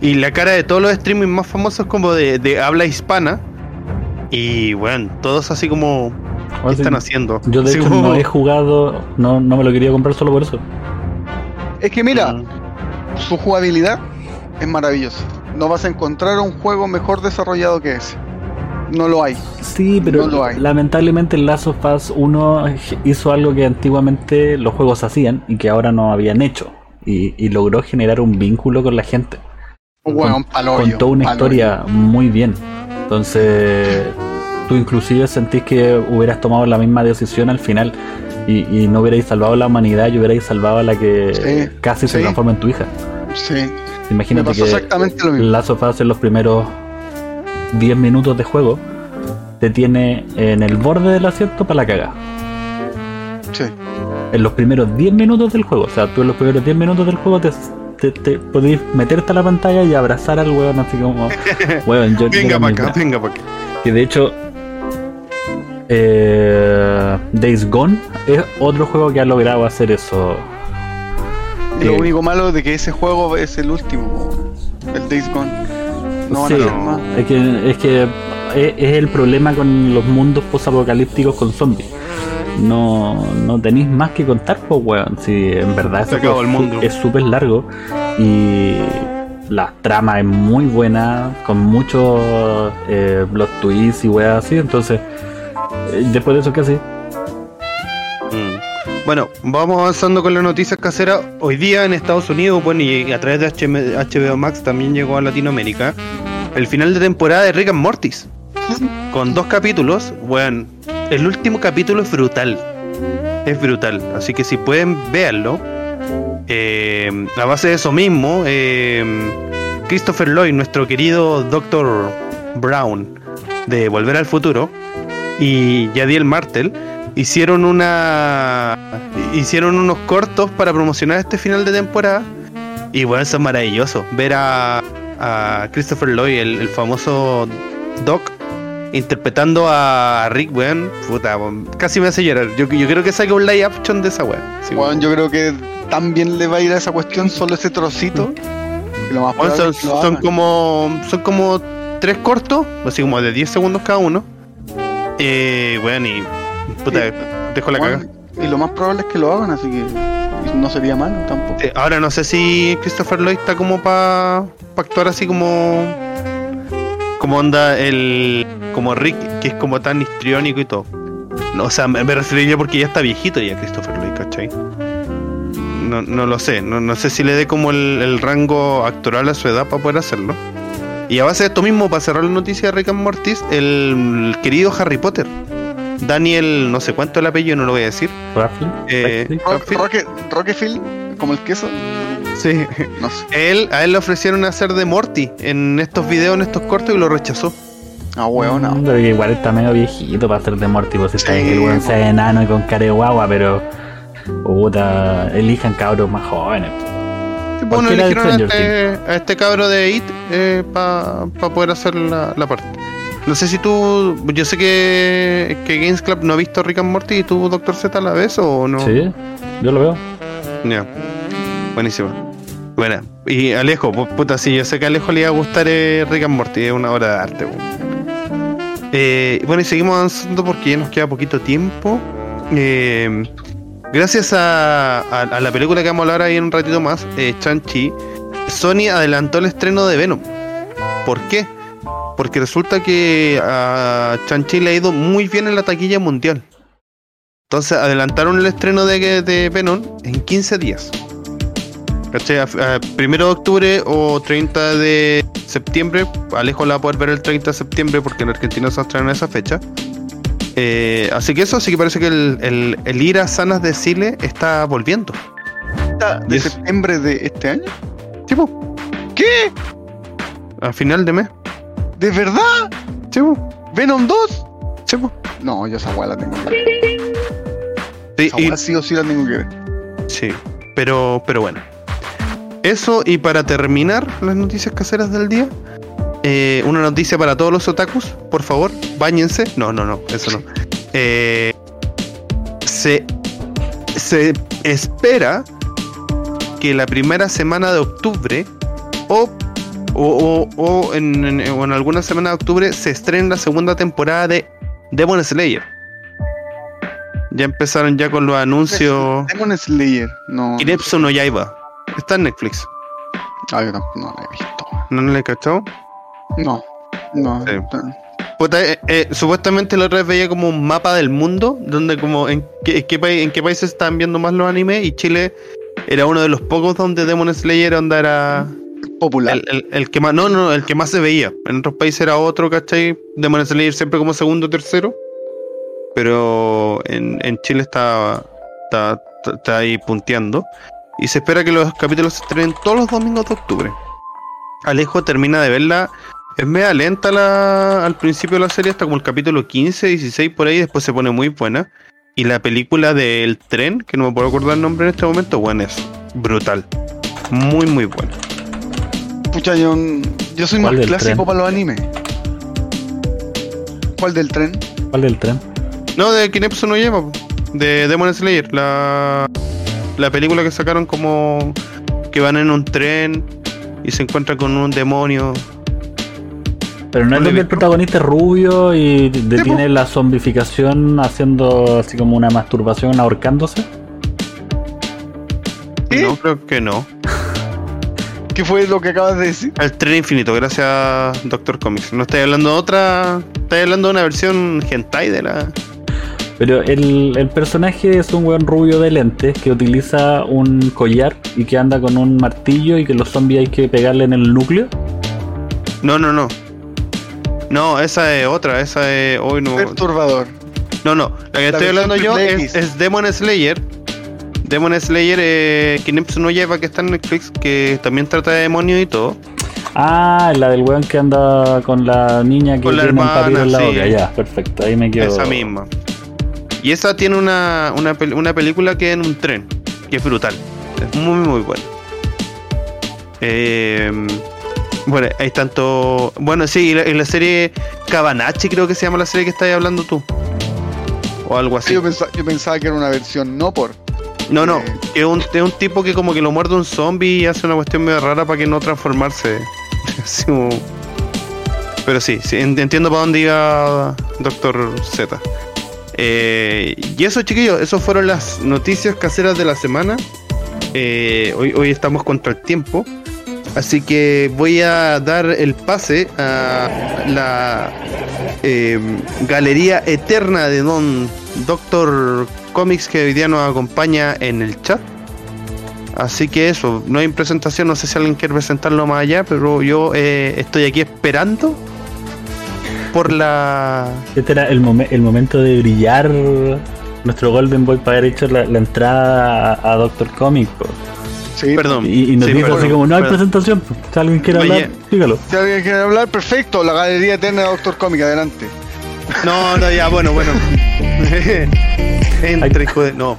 Y la cara de todos los streaming más famosos como de, de habla hispana. Y bueno, todos así como. ¿Qué sí, están haciendo? Yo de Así hecho como- no he jugado, no, no me lo quería comprar solo por eso. Es que mira, Mm. su jugabilidad es maravillosa. No vas a encontrar un juego mejor desarrollado que ese. No lo hay. Sí, pero No lo hay. lamentablemente el Last of Us 1 hizo algo que antiguamente los juegos hacían y que ahora no habían hecho. Y, y logró generar un vínculo con la gente. Weón, paloyo. Contó una paloyo. historia muy bien. Entonces, tú inclusive sentís que hubieras tomado la misma decisión al final y, y no hubierais salvado a la humanidad y hubierais salvado a la que Sí, casi se transforma en tu hija. Sí, Imagínate que exactamente lo mismo. Last of Us en los primeros 10 minutos de juego te tiene en el borde del asiento para la caga. Sí. En los primeros 10 minutos del juego, o sea, tú en los primeros 10 minutos del juego te, te, te podés meterte a la pantalla y abrazar al weón así como, weón, yo Venga para acá, venga para acá. Que de hecho, eh, Days Gone es otro juego que ha logrado hacer eso. Lo Eh, único malo de que ese juego es el último, el Days Gone. No sí, es que, es que es, es el problema con los mundos posapocalípticos con zombies. No, no tenéis más que contar, pues weón. Si en verdad Se ese acabó juego el mundo. es súper largo y la trama es muy buena, con muchos eh, plot twists y weas así. Entonces, eh, después de eso, ¿qué así? Bueno, vamos avanzando con las noticias caseras. Hoy día en Estados Unidos, bueno, y a través de HBO Max también llegó a Latinoamérica, el final de temporada de Rick and Mortis. Con dos capítulos, bueno, el último capítulo es brutal. Es brutal. Así que si pueden, véanlo. Eh, a base de eso mismo, eh, Christopher Lloyd, nuestro querido Dr. Brown de Volver al Futuro, y Yadiel Martel hicieron una hicieron unos cortos para promocionar este final de temporada. Y bueno eso es maravilloso. Ver a, a Christopher Lloyd el, el famoso Doc interpretando a Rick weón. Puta casi me hace llorar. Yo, yo creo que saque un live action de esa weón Sí, Weón, yo creo que también le va a ir a esa cuestión solo ese trocito. lo más probable son, es que lo son como son como tres cortos así como de 10 segundos cada uno. Eh, weón y puta Sí. dejo la caga Y lo más probable es que lo hagan, así que no sería malo tampoco. Sí, ahora no sé si Christopher Lloyd está como para actuar así como como onda el como Rick que es como tan histriónico y todo No, o sea, me, me refería porque ya está viejito ya Christopher Lloyd, ¿cachai? No, no lo sé, no, no sé si le dé como el, el rango actoral a su edad para poder hacerlo. Y a base de esto mismo, para cerrar la noticia de Rick and Mortis, el, el querido Harry Potter, Daniel, no sé cuánto el apellido, no lo voy a decir. Eh, Raffle. Ro- Rockfield. Roque- Rockefeller, como el queso. Sí. No sé. Él, a él le ofrecieron hacer de Morty en estos videos, en estos cortos, y lo rechazó. Ah, huevo, no. Mm, pero que igual está medio viejito para ser de Morty, pues si está Sí, bien que el weón sea enano y con cara de guagua, pero puta, elijan cabros más jóvenes. Sí, pues, bueno, de eligieron a este, a este cabro de It para poder hacer la, la parte. No sé si tú. Yo sé que, que Games Club no ha visto Rick and Morty y tú, Doctor Z, a la vez o no. Sí, yo lo veo. Ya. Buenísimo. Bueno, y Alejo, pu- puta, sí, yo sé que a Alejo le iba a gustar eh, Rick and Morty, es una obra de arte. Eh, bueno, y seguimos avanzando porque ya nos queda poquito tiempo. Eh, gracias a, a- a la película que vamos a hablar ahí en un ratito más, eh, Chan-Chi, Sony adelantó el estreno de Venom. ¿Por qué? Porque resulta que a Chan-Chi le ha ido muy bien en la taquilla mundial. Entonces adelantaron el estreno de, de Venom en 15 días. ¿Cachai? Primero de octubre o 30 de septiembre. Alejo la va a poder ver el 30 de septiembre porque en Argentina se estrena esa fecha. Eh, así que eso sí que parece que el, el, el ir a sanas de Chile está volviendo. ¿De septiembre de este año? Tipo, ¿Qué? a final de mes. ¿De verdad? Tipo, ¿Venom 2? tipo. No, yo esa weá la tengo que ver. Sí, Esa y- weá sí o sí la tengo que ver. Sí, pero, pero bueno. Eso y para terminar las noticias caseras del día, eh, una noticia para todos los otakus, por favor, bañense. No, no, no, eso no. Eh, se, se espera que la primera semana de octubre o, o, o- o en, en- o en alguna semana de octubre se estrene la segunda temporada de Demon Slayer. Ya empezaron ya con los anuncios. Demon Slayer. No. Kiretsu no Yaiba. Está en Netflix. Ah, yo tampoco no la he visto. ¿No le he cachado? No. No. Sí. Eh, eh, supuestamente la otra vez veía como un mapa del mundo, donde como en qué, en qué, país- en qué países están viendo más los animes y Chile era uno de los pocos donde Demon Slayer onda era Popular. el, que más, no, no, el que más se veía. En otros países era otro, ¿cachai? Demon Slayer siempre como segundo o tercero. Pero en, en Chile está, está, está ahí punteando. Y se espera que los capítulos se estrenen todos los domingos de octubre. Alejo termina de verla. Es media lenta la, al principio de la serie, hasta como el capítulo 15, 16 por ahí, después se pone muy buena. Y la película del tren, que no me puedo acordar el nombre en este momento, bueno, es brutal. Muy, muy buena. Pucha, yo, yo soy más ¿Cuál del clásico tren? para los animes. ¿Cuál del tren? ¿Cuál del tren? No, de Kinepsu no lleva, de Demon Slayer, la, la película que sacaron como que van en un tren y se encuentran con un demonio. Pero no ¿No es donde el protagonista es rubio y detiene la zombificación haciendo así como una masturbación ahorcándose. ¿Qué? No, creo que no. ¿Qué fue lo que acabas de decir? El tren infinito, gracias Doctor Comics. No estoy hablando de otra, estoy hablando de una versión hentai de la... Pero el, el personaje es un weón rubio de lentes que utiliza un collar y que anda con un martillo y que los zombies hay que pegarle en el núcleo. No, no, no. No, esa es otra, esa es... Hoy no... Perturbador. No, no, la que La estoy hablando yo es Demon Slayer. Demon Slayer, eh, Kinepsu no lleva que está en Netflix, que también trata de demonios y todo. Ah, la del weón que anda con la niña que Con la tiene un hermana, papiro en la sí. boca. Ya, perfecto, ahí me quedo. Esa misma. Y esa tiene una, una, una película que es en un tren, que es brutal. Es muy, muy buena. Eh, bueno, hay tanto. Bueno, sí, y la, y la serie Cabanachi, creo que se llama la serie que estás hablando tú. O algo así. Yo, pensaba, yo pensaba que era una versión no por. No, no, Eh. es un, es un tipo que como que lo muerde un zombie y hace una cuestión medio rara para que no transformarse. Así como- Pero sí, sí, en- entiendo para dónde iba Doctor Z. Eh, y eso, chiquillos, esas fueron las noticias caseras de la semana. Eh, hoy, hoy estamos contra el tiempo. Así que voy a dar el pase a la eh, Galería Eterna de Don Doctor Comics que hoy día nos acompaña en el chat. Así que eso, no hay presentación, no sé si alguien quiere presentarlo más allá, pero yo eh, estoy aquí esperando por la... Este era el, el momento de brillar nuestro Golden Boy para haber hecho la, entrada a, Doctor Comics. Sí, perdón. Y, nos dijo así como, no hay presentación, si alguien quiere hablar, dígalo. Si alguien quiere hablar, perfecto, la Galería Eterna de Doctor Comics, adelante. No, no, ya, bueno, bueno. Hijo de... No.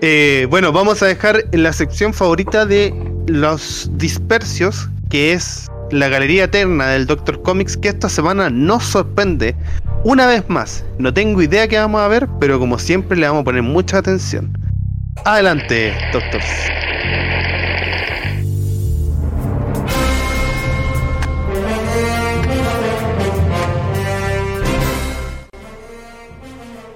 Eh, bueno, vamos a dejar la sección favorita de los dispersios, que es la Galería Eterna del Doctor Comics, que esta semana nos sorprende una vez más. No tengo idea qué vamos a ver, pero como siempre le vamos a poner mucha atención. Adelante, Doctor.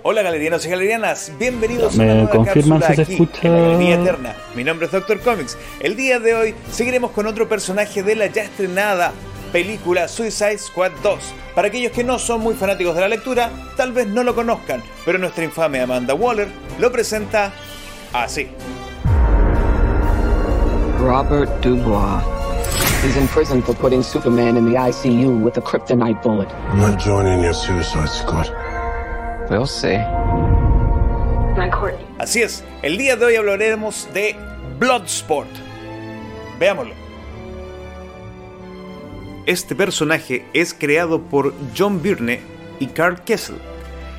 Hola galerianos y galerianas, bienvenidos a una nueva cápsula si aquí en la Galería Eterna. Mi nombre es Doctor Comics. El día de hoy seguiremos con otro personaje de la ya estrenada película Suicide Squad 2. Para aquellos que no son muy fanáticos de la lectura, tal vez no lo conozcan, pero nuestra infame Amanda Waller lo presenta así. Robert Dubois. He's in prison for putting Superman in the ICU with a kryptonite bullet. I'm not joining your Suicide Squad. Así es, el día de hoy hablaremos de Bloodsport. Veámoslo. Este personaje es creado por John Byrne y Carl Kessel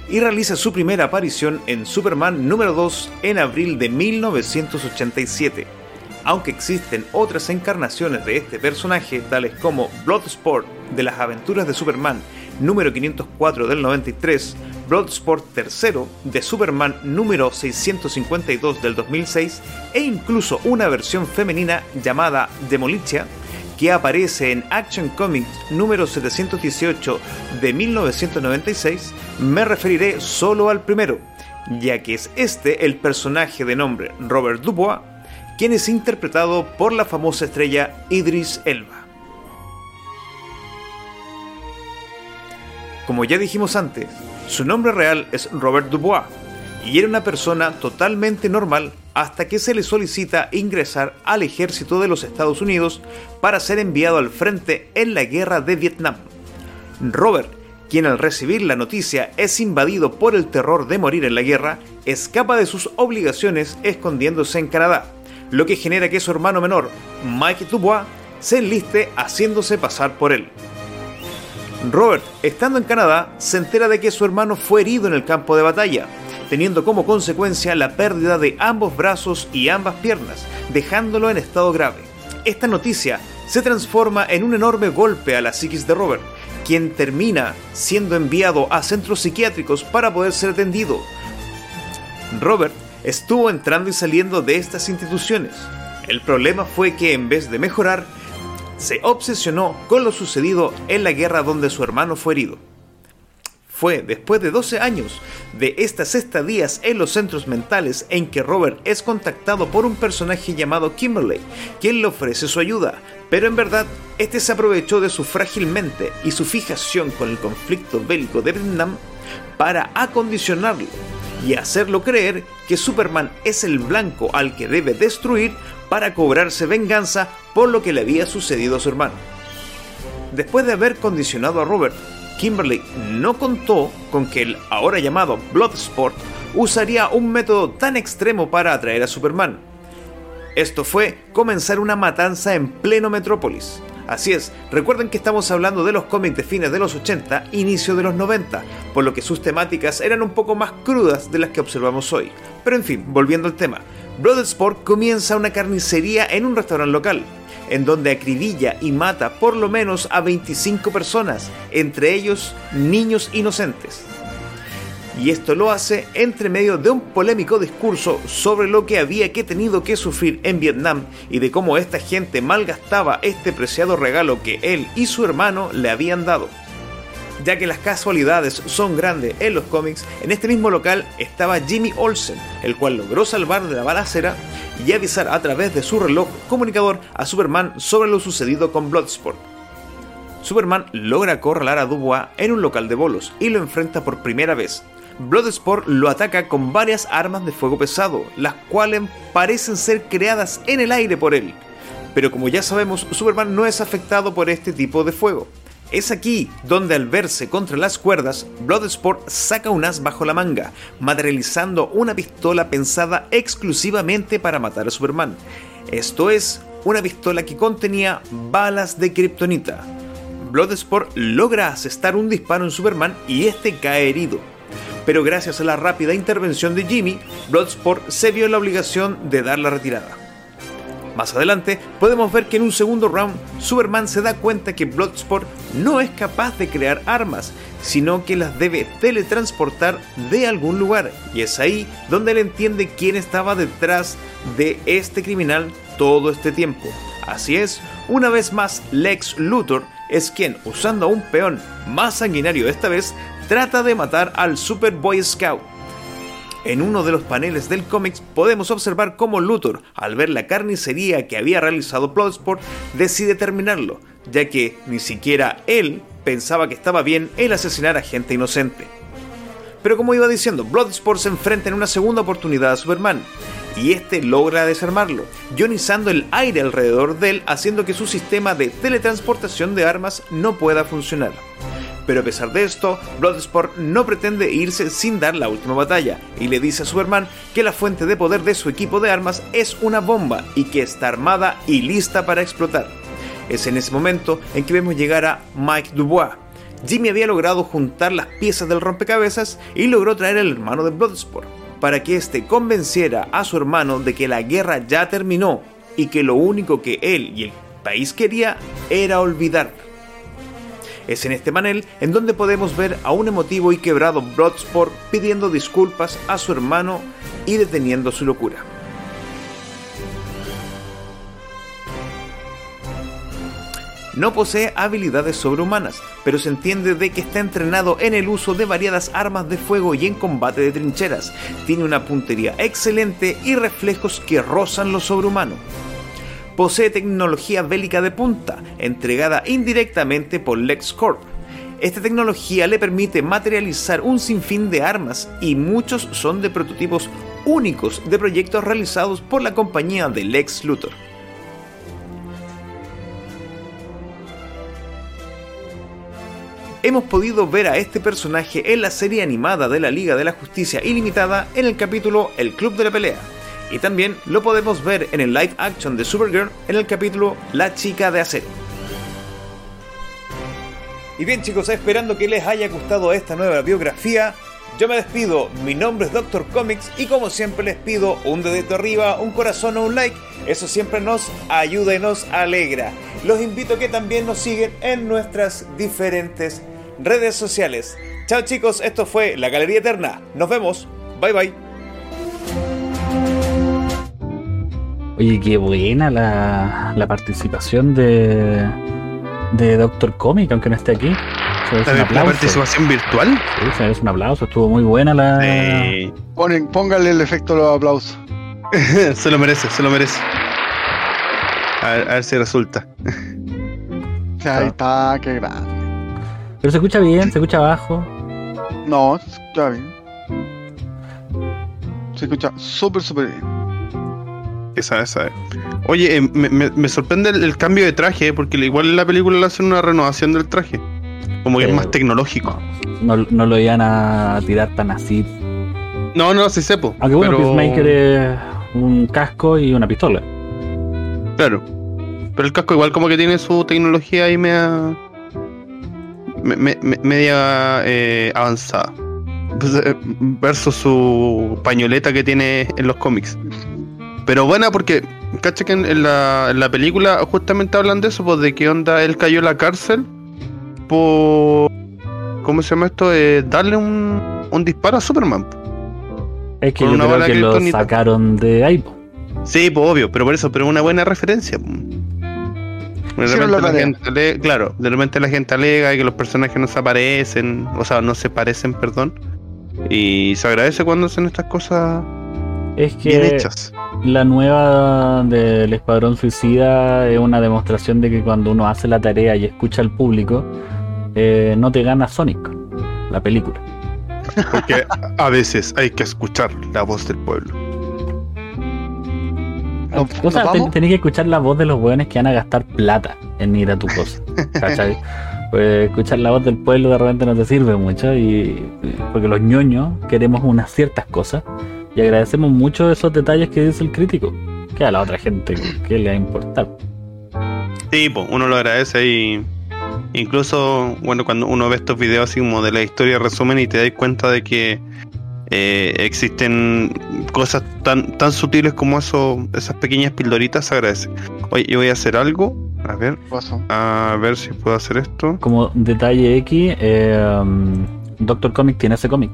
y realiza su primera aparición en Superman número 2 en abril de 1987. Aunque existen otras encarnaciones de este personaje, tales como Bloodsport de las aventuras de Superman número 504 del 93, Bloodsport III de Superman número 652 del 2006 e incluso una versión femenina llamada Demolitia que aparece en Action Comics número 718 de 1996, me referiré solo al primero, ya que es este el personaje de nombre Robert Dubois, quien es interpretado por la famosa estrella Idris Elba. Como ya dijimos antes, su nombre real es Robert Dubois y era una persona totalmente normal hasta que se le solicita ingresar al ejército de los Estados Unidos para ser enviado al frente en la guerra de Vietnam. Robert, quien al recibir la noticia es invadido por el terror de morir en la guerra, escapa de sus obligaciones escondiéndose en Canadá, lo que genera que su hermano menor, Mike Dubois, se enliste haciéndose pasar por él. Robert, estando en Canadá, se entera de que su hermano fue herido en el campo de batalla, teniendo como consecuencia la pérdida de ambos brazos y ambas piernas, dejándolo en estado grave. Esta noticia se transforma en un enorme golpe a la psiquis de Robert, quien termina siendo enviado a centros psiquiátricos para poder ser atendido. Robert estuvo entrando y saliendo de estas instituciones. El problema fue que en vez de mejorar, se obsesionó con lo sucedido en la guerra donde su hermano fue herido. Fue después de 12 años de estas estadías en los centros mentales en que Robert es contactado por un personaje llamado Kimberley, quien le ofrece su ayuda, pero en verdad este se aprovechó de su frágil mente y su fijación con el conflicto bélico de Vietnam para acondicionarlo y hacerlo creer que Superman es el blanco al que debe destruir para cobrarse venganza por lo que le había sucedido a su hermano. Después de haber condicionado a Robert, Kimberly no contó con que el ahora llamado Bloodsport usaría un método tan extremo para atraer a Superman. Esto fue comenzar una matanza en pleno Metrópolis. Así es, recuerden que estamos hablando de los cómics de fines de los 80, inicio de los 90, por lo que sus temáticas eran un poco más crudas de las que observamos hoy. Pero en fin, volviendo al tema, Bloodsport comienza una carnicería en un restaurante local, en donde acribilla y mata por lo menos a 25 personas, entre ellos niños inocentes. Y esto lo hace entre medio de un polémico discurso sobre lo que había que tenido que sufrir en Vietnam y de cómo esta gente malgastaba este preciado regalo que él y su hermano le habían dado ya que las casualidades son grandes en los cómics, en este mismo local estaba Jimmy Olsen, el cual logró salvar de la balacera y avisar a través de su reloj comunicador a Superman sobre lo sucedido con Bloodsport. Superman logra acorralar a Dubois en un local de bolos y lo enfrenta por primera vez, Bloodsport lo ataca con varias armas de fuego pesado, las cuales parecen ser creadas en el aire por él. Pero como ya sabemos, Superman no es afectado por este tipo de fuego. Es aquí donde al verse contra las cuerdas, Bloodsport saca un as bajo la manga, materializando una pistola pensada exclusivamente para matar a Superman. Esto es, una pistola que contenía balas de kriptonita. Bloodsport logra asestar un disparo en Superman y este cae herido. Pero gracias a la rápida intervención de Jimmy, Bloodsport se vio la obligación de dar la retirada. Más adelante podemos ver que en un segundo round Superman se da cuenta que Bloodsport no es capaz de crear armas, sino que las debe teletransportar de algún lugar. Y es ahí donde él entiende quién estaba detrás de este criminal todo este tiempo. Así es, una vez más Lex Luthor es quien, usando a un peón más sanguinario esta vez, trata de matar al Super Boy Scout. En uno de los paneles del cómics podemos observar cómo Luthor, al ver la carnicería que había realizado Bloodsport, decide terminarlo, ya que ni siquiera él pensaba que estaba bien el asesinar a gente inocente. Pero como iba diciendo, Bloodsport se enfrenta en una segunda oportunidad a Superman, y este logra desarmarlo, ionizando el aire alrededor de él, haciendo que su sistema de teletransportación de armas no pueda funcionar. Pero a pesar de esto, Bloodsport no pretende irse sin dar la última batalla, y le dice a Superman que la fuente de poder de su equipo de armas es una bomba y que está armada y lista para explotar. Es en ese momento en que vemos llegar a Mike Dubois. Jimmy había logrado juntar las piezas del rompecabezas y logró traer al hermano de Bloodsport para que éste convenciera a su hermano de que la guerra ya terminó y que lo único que él y el país quería era olvidar. Es en este panel en donde podemos ver a un emotivo y quebrado Bloodsport pidiendo disculpas a su hermano y deteniendo su locura. No posee habilidades sobrehumanas, pero se entiende de que está entrenado en el uso de variadas armas de fuego y en combate de trincheras. Tiene una puntería excelente y reflejos que rozan lo sobrehumano. Posee tecnología bélica de punta, entregada indirectamente por LexCorp. Esta tecnología le permite materializar un sinfín de armas y muchos son de prototipos únicos de proyectos realizados por la compañía de Lex Luthor. hemos podido ver a este personaje en la serie animada de la Liga de la Justicia Ilimitada en el capítulo El Club de la Pelea. Y también lo podemos ver en el live action de Supergirl en el capítulo La Chica de Acero. Y bien chicos, esperando que les haya gustado esta nueva biografía, yo me despido, mi nombre es Doctor Comics y como siempre les pido un dedito arriba, un corazón o un like, eso siempre nos ayuda y nos alegra. Los invito a que también nos siguen en nuestras diferentes redes sociales. Chao chicos, esto fue La Galería Eterna. Nos vemos. Bye bye. Oye, qué buena la, la participación de, de Doctor Comic, aunque no esté aquí. Se merece un ¿La, aplauso. participación virtual? Sí, merece un aplauso, estuvo muy buena la. Sí. Ponen, póngale el efecto de los aplausos. se lo merece, se lo merece. A ver, a ver si resulta. Ahí está, qué grande. Pero se escucha bien, se escucha bajo. No, se escucha bien. Se escucha súper, súper bien. Esa, esa. Oye, eh, me, me- me sorprende el, el cambio de traje, porque igual en la película le hacen una renovación del traje. Como que es Eh, más tecnológico. No, no lo iban a tirar tan así. No, no, sí sepo. Aunque bueno, pero... Peacemaker es un casco y una pistola. Claro. Pero el casco igual como que tiene su tecnología ahí media... me- me- me- media eh, avanzada. Eh, Versus su pañoleta que tiene en los cómics. Pero buena porque, cacha que en, en la, en la película justamente hablan de eso, pues de qué onda él cayó en la cárcel por... ¿Cómo se llama esto? Eh, darle un, un disparo a Superman. Es que yo una creo que lo sacaron de ahí. po. Sí, pues obvio, pero por eso, pero una buena referencia. De repente la gente ale- claro, de repente la gente alega que los personajes no se aparecen, o sea, no se parecen, perdón. Y se agradece cuando hacen estas cosas Es bien que hechas. la nueva del Escuadrón Suicida es una demostración de que cuando uno hace la tarea y escucha al público, eh, no te gana Sonic, la película. Porque a veces hay que escuchar la voz del pueblo. ¿Nos- O sea, ten- tenés que escuchar la voz de los hueones que van a gastar plata en ir a tu cosa. ¿Cachai? Pues escuchar la voz del pueblo de repente no te sirve mucho y porque los ñoños queremos unas ciertas cosas y agradecemos mucho esos detalles que dice el crítico. Que a la otra gente que le va a importar. Sí, pues, uno lo agradece y incluso, bueno, cuando uno ve estos videos así como de la historia resumen y te das cuenta de que eh, existen cosas tan, tan sutiles como eso, esas pequeñas pildoritas, se agradece. Oye, yo voy a hacer algo, a ver, a ver si puedo hacer esto. Como detalle X, eh, um, Doctor Comic tiene ese cómic.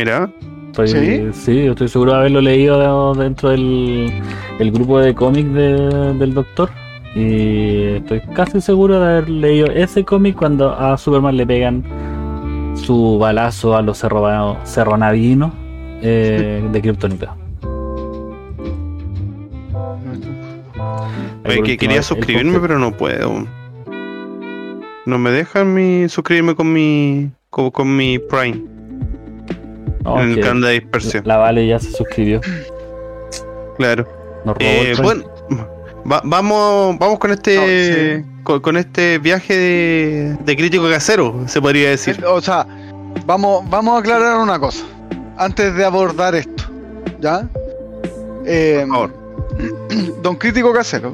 Mira, Estoy, ¿Sí? ¿Sí? yo estoy seguro de haberlo leído de- dentro del el grupo de cómic de- del Doctor. Y estoy casi seguro de haber leído ese cómic cuando a Superman le pegan su balazo a los cerro, cerronavinos eh, de Kryptonita. oye, que quería suscribirme, pero no puedo. No me dejan mi suscribirme con mi con, con mi Prime No, en el de dispersión. La Vale ya se suscribió. Claro. Nos robó Eh, el bueno, va- vamos, vamos con este con, con este viaje de, de crítico casero, se podría decir. O sea, vamos, vamos a aclarar una cosa. Antes de abordar esto, ¿ya? Eh, Por favor. Don Crítico Casero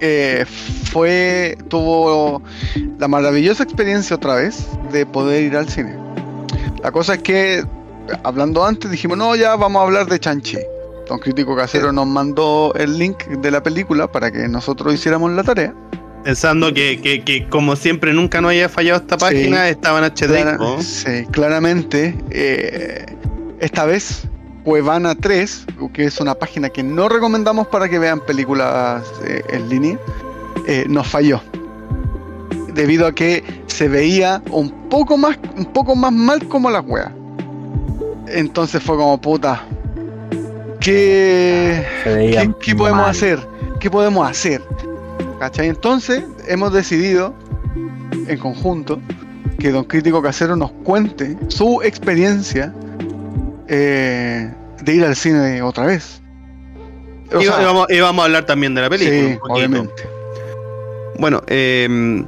eh, fue tuvo la maravillosa experiencia otra vez de poder ir al cine. La cosa es que, hablando antes, dijimos, no, ya vamos a hablar de Chanchi. Don Crítico Casero nos mandó el link de la película para que nosotros hiciéramos la tarea. Pensando que, que, que como siempre nunca no haya fallado esta Sí. página, estaba en HD. Clara- ¿no? sí, claramente, eh, esta vez Cuevana 3, que es una página que no recomendamos para que vean películas eh, en línea, eh, nos falló. Debido a que se veía un poco más, un poco más mal como las weas. Entonces fue como puta. ¿Qué, ¿qué, qué podemos mal. hacer? ¿Qué podemos hacer? ¿Cachai? Entonces hemos decidido en conjunto que Don Crítico Casero nos cuente su experiencia eh, de ir al cine otra vez. O Y, sea, y vamos, y vamos a hablar también de la película. sí, obviamente. Bueno, eh,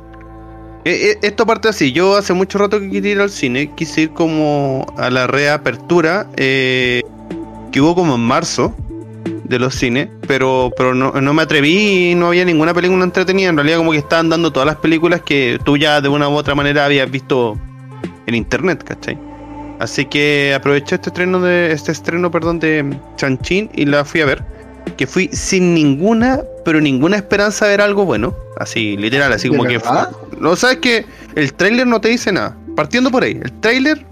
eh, eh, esto parte así. Yo hace mucho rato que quería ir al cine. Quise ir como a la reapertura eh, que hubo como en marzo de los cines, pero, pero no, no me atreví y no había ninguna película entretenida. En realidad, como que estaban dando todas las películas que tú ya de una u otra manera habías visto en internet, ¿cachai? Así que aproveché este estreno de este estreno, perdón, de Chanchín y la fui a ver. Que fui sin ninguna, pero ninguna esperanza de ver algo bueno. Así, literal, así ¿De como que no sabes que el tráiler no te dice nada. Partiendo por ahí, el tráiler,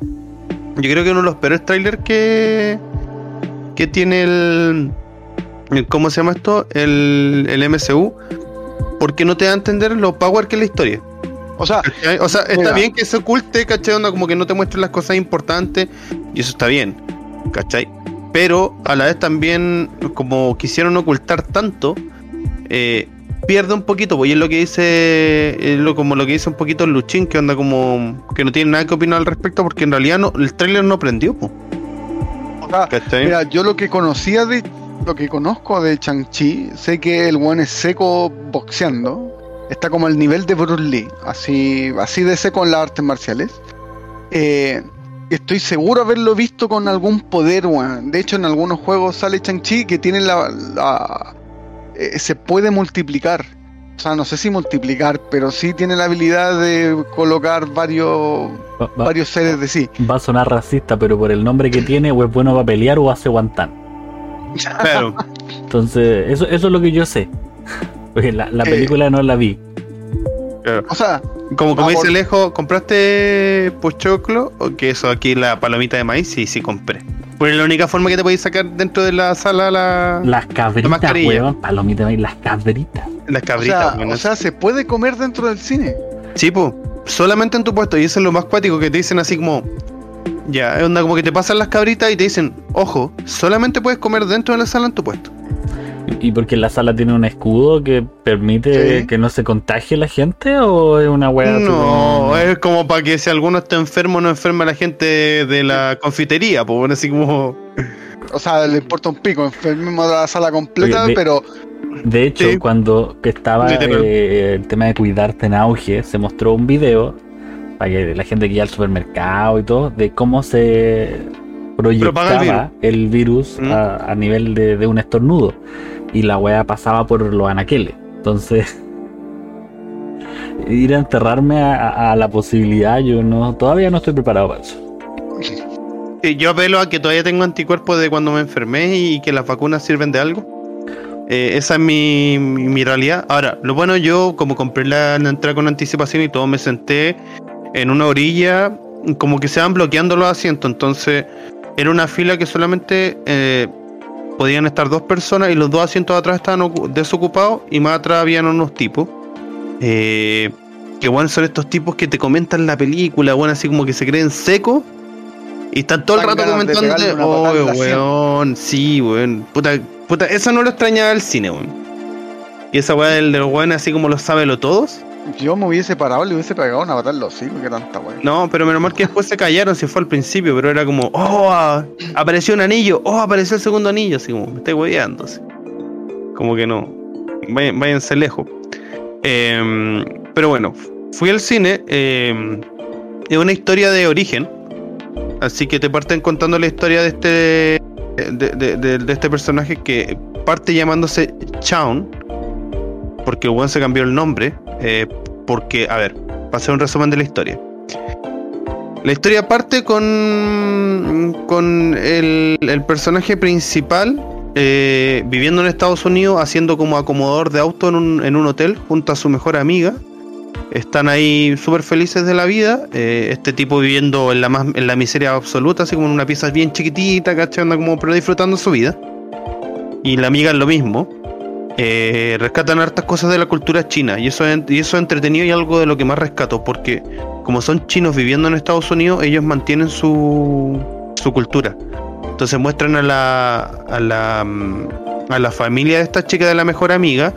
yo creo que uno de los peores tráiler que que tiene el, el- ¿cómo se llama esto? El, el MCU, porque no te da a entender lo power que es la historia. O sea. O sea, está Mira. bien que se oculte, ¿cachai? Onda como que no te muestren las cosas importantes, y eso está bien, ¿cachai? Pero a la vez también, como quisieron ocultar tanto, eh, pierde un poquito, pues, y es lo que dice, es lo, como lo que dice un poquito el Luchín, que onda como que no tiene nada que opinar al respecto, porque en realidad no, el tráiler no prendió, pues, o sea, ¿cachai? mira, yo lo que conocía de lo que conozco de Chang-Chi, sé que el one es seco boxeando. Está como al nivel de Bruce Lee, así, así de seco en las artes marciales. Eh, estoy seguro haberlo visto con algún poder, weón. De hecho, en algunos juegos sale Chang-Chi que tiene la. la- eh, se puede multiplicar. O sea, no sé si multiplicar, pero sí tiene la habilidad de colocar varios, Va, va- varios seres de sí. va a sonar racista, pero por el nombre que tiene, o es bueno para pelear o hace guantán. Claro. Entonces, eso, eso es lo que yo sé. Porque la, la Eh. película no la vi. claro. O sea, Como, como Ah, dice por- Alejo, ¿compraste pochoclo? O que eso aquí la palomita de maíz, sí, sí compré. Pues es la única forma que te podéis sacar dentro de la sala la, Las cabritas, mascarilla. weón. Palomita, las cabritas. las o cabritas. sea, bueno. o sea, se puede comer dentro del cine. Sí, pues, solamente en tu puesto. Y eso es lo más cuático que te dicen así como. Ya, es onda como que te pasan las cabritas y te dicen, ojo, solamente puedes comer dentro de la sala en tu puesto. ¿Y porque la sala tiene un escudo que permite Sí. que no se contagie la gente o es una weá? No, es como para que si alguno está enfermo, no enferma a la gente de la confitería, pues bueno, así como. O sea, le importa un pico, enfermemos la sala completa, Oye, de- pero De hecho, Sí. cuando estaba eh, el tema de cuidarte en auge, se mostró un video para que la gente que iba al supermercado y todo, de cómo se Propaga el proyectaba el virus, Mm. a, a nivel de, de un estornudo. Y la weá pasaba por los anaqueles. Entonces, ir a enterrarme a, a- a la posibilidad, yo no todavía no estoy preparado para eso. Sí, yo apelo a que todavía tengo anticuerpos de cuando me enfermé y que las vacunas sirven de algo. Eh, esa es mi, mi, mi realidad. Ahora, lo bueno, yo como compré la, la entrada con anticipación y todo, me senté en una orilla, como que se van bloqueando los asientos. Entonces, era una fila que solamente eh, podían estar dos personas y los dos asientos de atrás estaban ocu- desocupados y más atrás habían unos tipos. Eh, que bueno, son estos tipos que te comentan la película, bueno, así como que se creen secos. Y están todo el rato en oh, la sien". weón, sí, weón, puta, puta, eso no lo extrañaba el cine, weón. Y esa weá del, del weón así como lo sabe lo todos. Yo me hubiese parado le hubiese pegado una patada en los hijos, que tanta weá. No, pero menos mal que después se callaron, si fue al principio, pero era como, oh, ah, apareció un anillo, oh, apareció el segundo anillo, así como, me estoy hueveando, así. Como que no, Váyan- váyanse lejos. Em, pero bueno, fui al cine, em, es una historia de origen, así que te parten contando la historia de este, de- de- de este personaje que parte llamándose Chaun, porque weón se cambió el nombre, eh, porque, a ver, para hacer un resumen de la historia. La historia parte con, con el, el personaje principal eh, viviendo en Estados Unidos, haciendo como acomodador de auto en un, en un hotel junto a su mejor amiga. Están ahí súper felices de la vida. eh, este tipo viviendo en la, más, en la miseria absoluta, así como en una pieza bien chiquitita, ¿cachai? Anda como pero disfrutando su vida. Y la amiga es lo mismo. Eh, rescatan hartas cosas de la cultura china y eso, es- y eso es entretenido y algo de lo que más rescato porque como son chinos viviendo en Estados Unidos ellos mantienen su, su cultura entonces muestran a la a la mm, a la familia de esta chica de la mejor amiga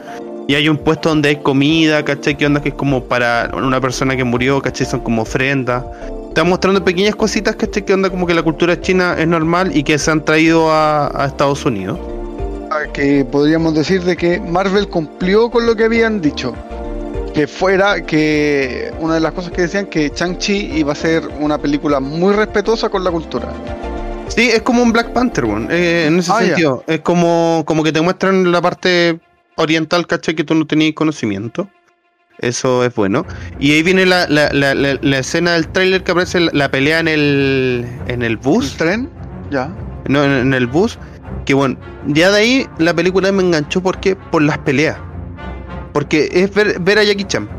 y hay un puesto donde hay comida ¿cachai? que onda que es como para una persona que murió ¿cachai? son como ofrendas están mostrando pequeñas cositas ¿cachai? que onda como que la cultura china es normal y que se han traído a, a Estados Unidos que podríamos decir de que Marvel cumplió con lo que habían dicho. Que fuera que una de las cosas que decían que Chang-Chi iba a ser una película muy respetuosa con la cultura. Sí, es como un Black Panther, weón. eh, en ese Ah, sentido. Es como, como que te muestran la parte oriental, ¿cachai? Que tú no tenías conocimiento. Eso es bueno. Y ahí viene la, la, la, la- escena del tráiler que aparece la, pelea en el, en el ¿El bus. tren? Ya. No, en, en el bus. Que bueno, ya de ahí la película me enganchó porque por las peleas. Porque es ver, ver a Jackie Chan.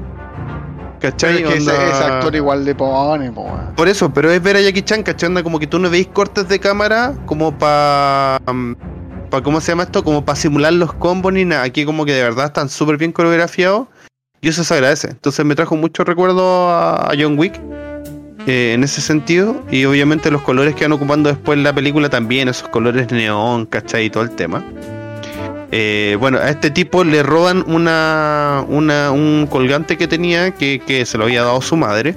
¿Cachai? Pero es que ese, actor igual le pone, po, por eso, pero es ver a Jackie Chan, ¿cachai? Onda como que tú no veis cortes de cámara como para... Pa, ¿Cómo se llama esto? Como para simular los combos ni nada. Aquí como que de verdad están súper bien coreografiados. Y eso se agradece. Entonces me trajo mucho recuerdo a, a John Wick. Eh, en ese sentido. Y obviamente los colores que van ocupando después la película también. Esos colores neón, ¿cachai? Y todo el tema. Eh, bueno, a este tipo le roban una, una- un colgante que tenía que, que se lo había dado su madre.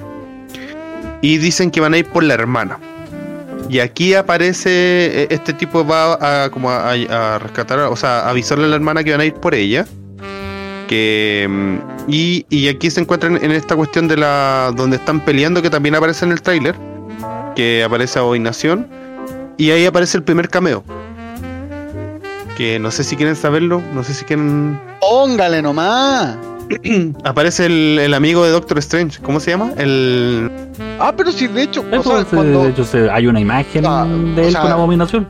Y dicen que van a ir por la hermana. Y aquí aparece, eh, este tipo va a, como a, a rescatar, o sea, avisarle a la hermana que van a ir por ella. Que, mm, y, y aquí se encuentran en esta cuestión de la donde están peleando, que también aparece en el tráiler, que aparece Abominación. Y ahí aparece el primer cameo. Que no sé si quieren saberlo, no sé si quieren... Póngale nomás. Aparece el, el amigo de Doctor Strange, ¿cómo se llama? El... Ah, pero sí, de hecho, o Eso, sea, se- cuando- de hecho, se- hay una imagen Ah, de o él sea- con abominación.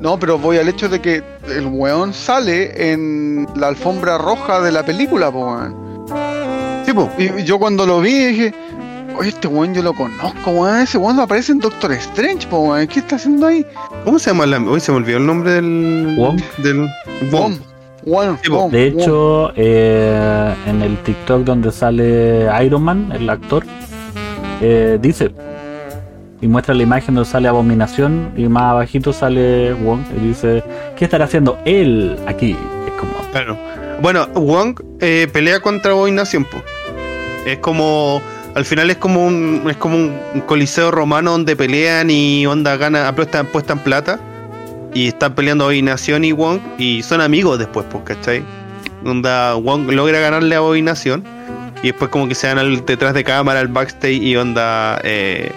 No, pero voy al hecho de que el weón sale en la alfombra roja de la película, po, weón. Sí, po. Y yo cuando lo vi dije, oye, este weón yo lo conozco, weón. Ese weón aparece en Doctor Strange, po, weón. ¿Qué está haciendo ahí? ¿Cómo se llama? La... Hoy se me olvidó el nombre del. Wong. Del. Wong. Wong, Sí, po. Wong, De hecho, eh, en el TikTok donde sale Iron Man, el actor, eh, dice y muestra la imagen donde sale Abominación y más abajito sale Wong y dice, ¿qué estará haciendo él aquí? Es como... Claro. Bueno, Wong eh, pelea contra Abominación, po. Es como. Al final es como un. Es como un, coliseo romano donde pelean y onda gana, apuestan, apuestan plata. Y están peleando Abominación y Wong. Y son amigos después, pues, ¿cachai? Onda, Wong logra ganarle a Abominación. Y después como que se dan detrás de cámara, al backstage y onda. Eh,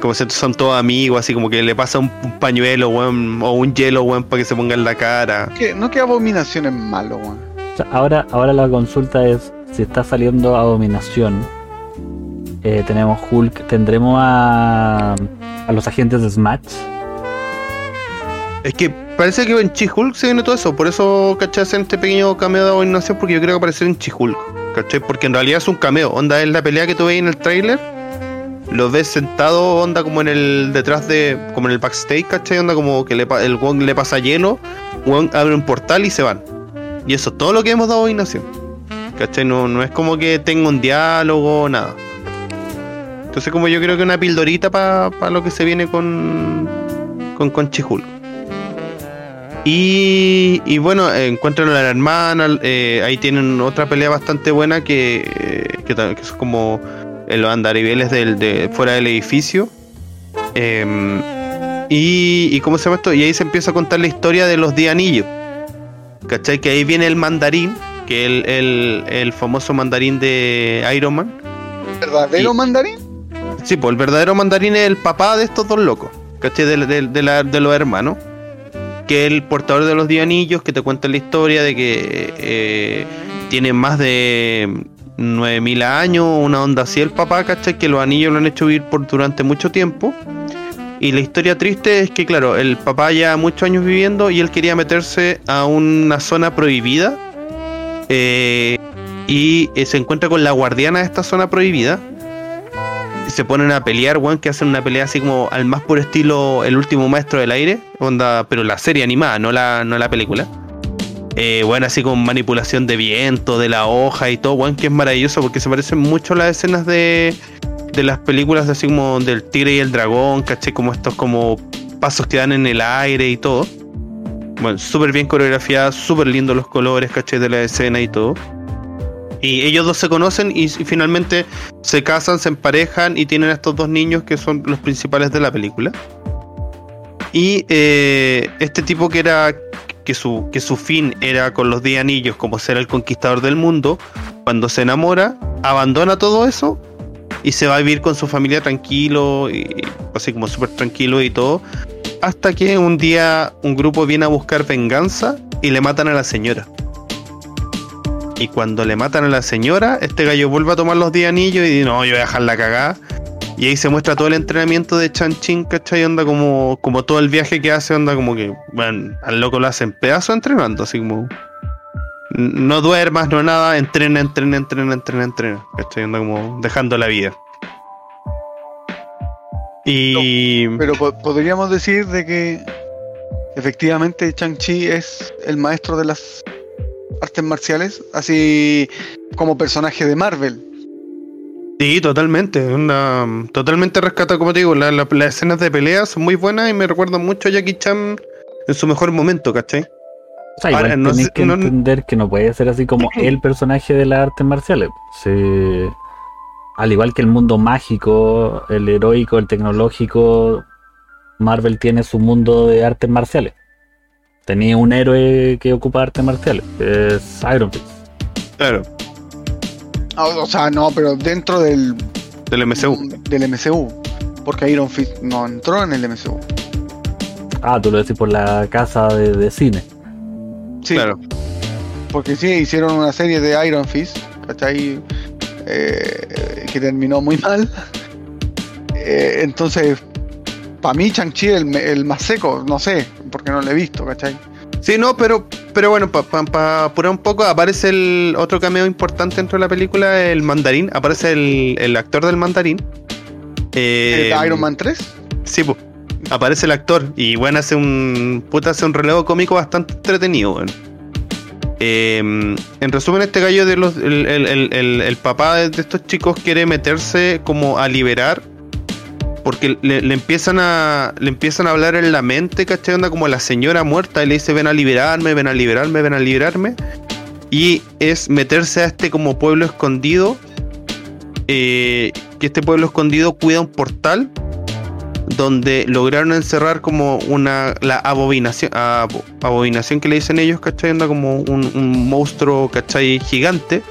como si son todos amigos, así como que le pasa un, un pañuelo, weón, o un hielo, weón, para que se ponga en la cara. No que abominación es malo, weón. O sea, ahora, ahora la consulta es si está saliendo Abominación. eh, tenemos Hulk, tendremos a, a los agentes de Smash. Es que parece que en Chihulk se viene todo eso, por eso, ¿cachai? Hacen este pequeño cameo de abominación, porque yo creo que aparecer en Chihulk, ¿cachai? Porque en realidad es un cameo, onda, es la pelea que tú ves en el tráiler, lo ves sentado, onda, como en el, detrás de, como en el backstage, ¿cachai? Onda, como que le, pa- el Wong le pasa lleno, Wong abre un portal y se van. Y eso es todo lo que hemos dado abominación, ¿cachai? No, no es como que tenga un diálogo, nada. Entonces, como yo creo que una pildorita para lo que se viene con, con, con Chihulk. Y, y bueno, encuentran a la hermana, eh, ahí tienen otra pelea bastante buena que, eh, que, que es como en los andariveles del, de, fuera del edificio. Em, y, y cómo se llama esto? Y ahí se empieza a contar la historia de los 10 anillos. ¿Cachai? Que ahí viene el mandarín, que es el, el, el famoso mandarín de Iron Man. ¿Verdadero Y- mandarín? Sí, pues el verdadero mandarín es el papá de estos dos locos, ¿cachai? De, de- de la- de los hermanos. Que es el portador de los 10 anillos, que te cuenta la historia de que eh, tiene más de 9000 años, una onda así el papá, ¿cachai? Que los anillos lo han hecho vivir por durante mucho tiempo. Y la historia triste es que, claro, el papá ya muchos años viviendo y él quería meterse a una zona prohibida. eh, y eh, se encuentra con la guardiana de esta zona prohibida se ponen a pelear, weón, que hacen una pelea así como al más puro estilo El último maestro del aire, onda, pero la serie animada, no la, no la película. Eh, bueno, así con manipulación de viento, de la hoja y todo, weón, que es maravilloso porque se parecen mucho a las escenas de, de las películas así como del tigre y el dragón, caché, como estos como pasos que dan en el aire y todo. Bueno, súper bien coreografiada, súper lindos los colores, caché, de la escena y todo. Y ellos dos se conocen y, y finalmente se casan, se emparejan y tienen a estos dos niños que son los principales de la película. Y eh, este tipo que era que su, que su fin era con los 10 anillos como ser el conquistador del mundo, cuando se enamora, abandona todo eso y se va a vivir con su familia tranquilo, y, así como súper tranquilo y todo, hasta que un día un grupo viene a buscar venganza y le matan a la señora. Y cuando le matan a la señora, este gallo vuelve a tomar los 10 anillos y dice, no, yo voy a dejar la cagada. Y ahí se muestra todo el entrenamiento de Chan Chin, ¿cachai? Onda como, como todo el viaje que hace, onda como que, bueno, al loco lo hacen pedazo entrenando, así como... No duermas, no nada, entrena, entrena, entrena, entrena, entrena. ¿Cachai? Onda como dejando la vida. Y... Pero po- podríamos decir de que efectivamente Chang-Chi es el maestro de las artes marciales, así como personaje de Marvel. Sí, totalmente. Una, totalmente rescata, como te digo, la- la- las escenas de pelea son muy buenas y me recuerdan mucho a Jackie Chan en su mejor momento, ¿cachai? O sea, igual Ahora, no tenés que no- entender que no puede ser así como el personaje de las artes marciales. Sí. Al igual que el mundo mágico, el heroico, el tecnológico, Marvel tiene su mundo de artes marciales. Tenía un héroe que ocupa artes marciales, es Iron Fist. Claro, O sea, no, pero dentro del, del MCU. del MCU. Porque Iron Fist no entró en el MCU. Ah, tú lo decís por la casa de, de cine. Sí, Claro. porque sí, hicieron una serie de Iron Fist, ¿cachai? Eh, que terminó muy mal. Eh, entonces, para mí Chang-Chi es el, el más seco, no sé, porque no lo he visto, ¿cachai? Sí, no, pero, pero bueno, para apurar un poco, aparece el otro cameo importante dentro de la película, el mandarín. Aparece el, el actor del mandarín. Eh, ¿El de Iron Man 3? Sí, pues. Aparece el actor y bueno, hace un. Puta, hace un relevo cómico bastante entretenido, weón. Eh, en resumen, este gallo de los. El- el papá de estos chicos quiere meterse como a liberar porque le, empiezan a le empiezan a hablar en la mente, ¿cachai? Onda como la señora muerta y le dice ven a liberarme, ven a liberarme, ven a liberarme. Y es meterse a este como pueblo escondido. eh, que este pueblo escondido cuida un portal donde lograron encerrar como una la abominación abo- abominación que le dicen ellos, ¿cachai? Anda como un, un monstruo, ¿cachai? Gigante.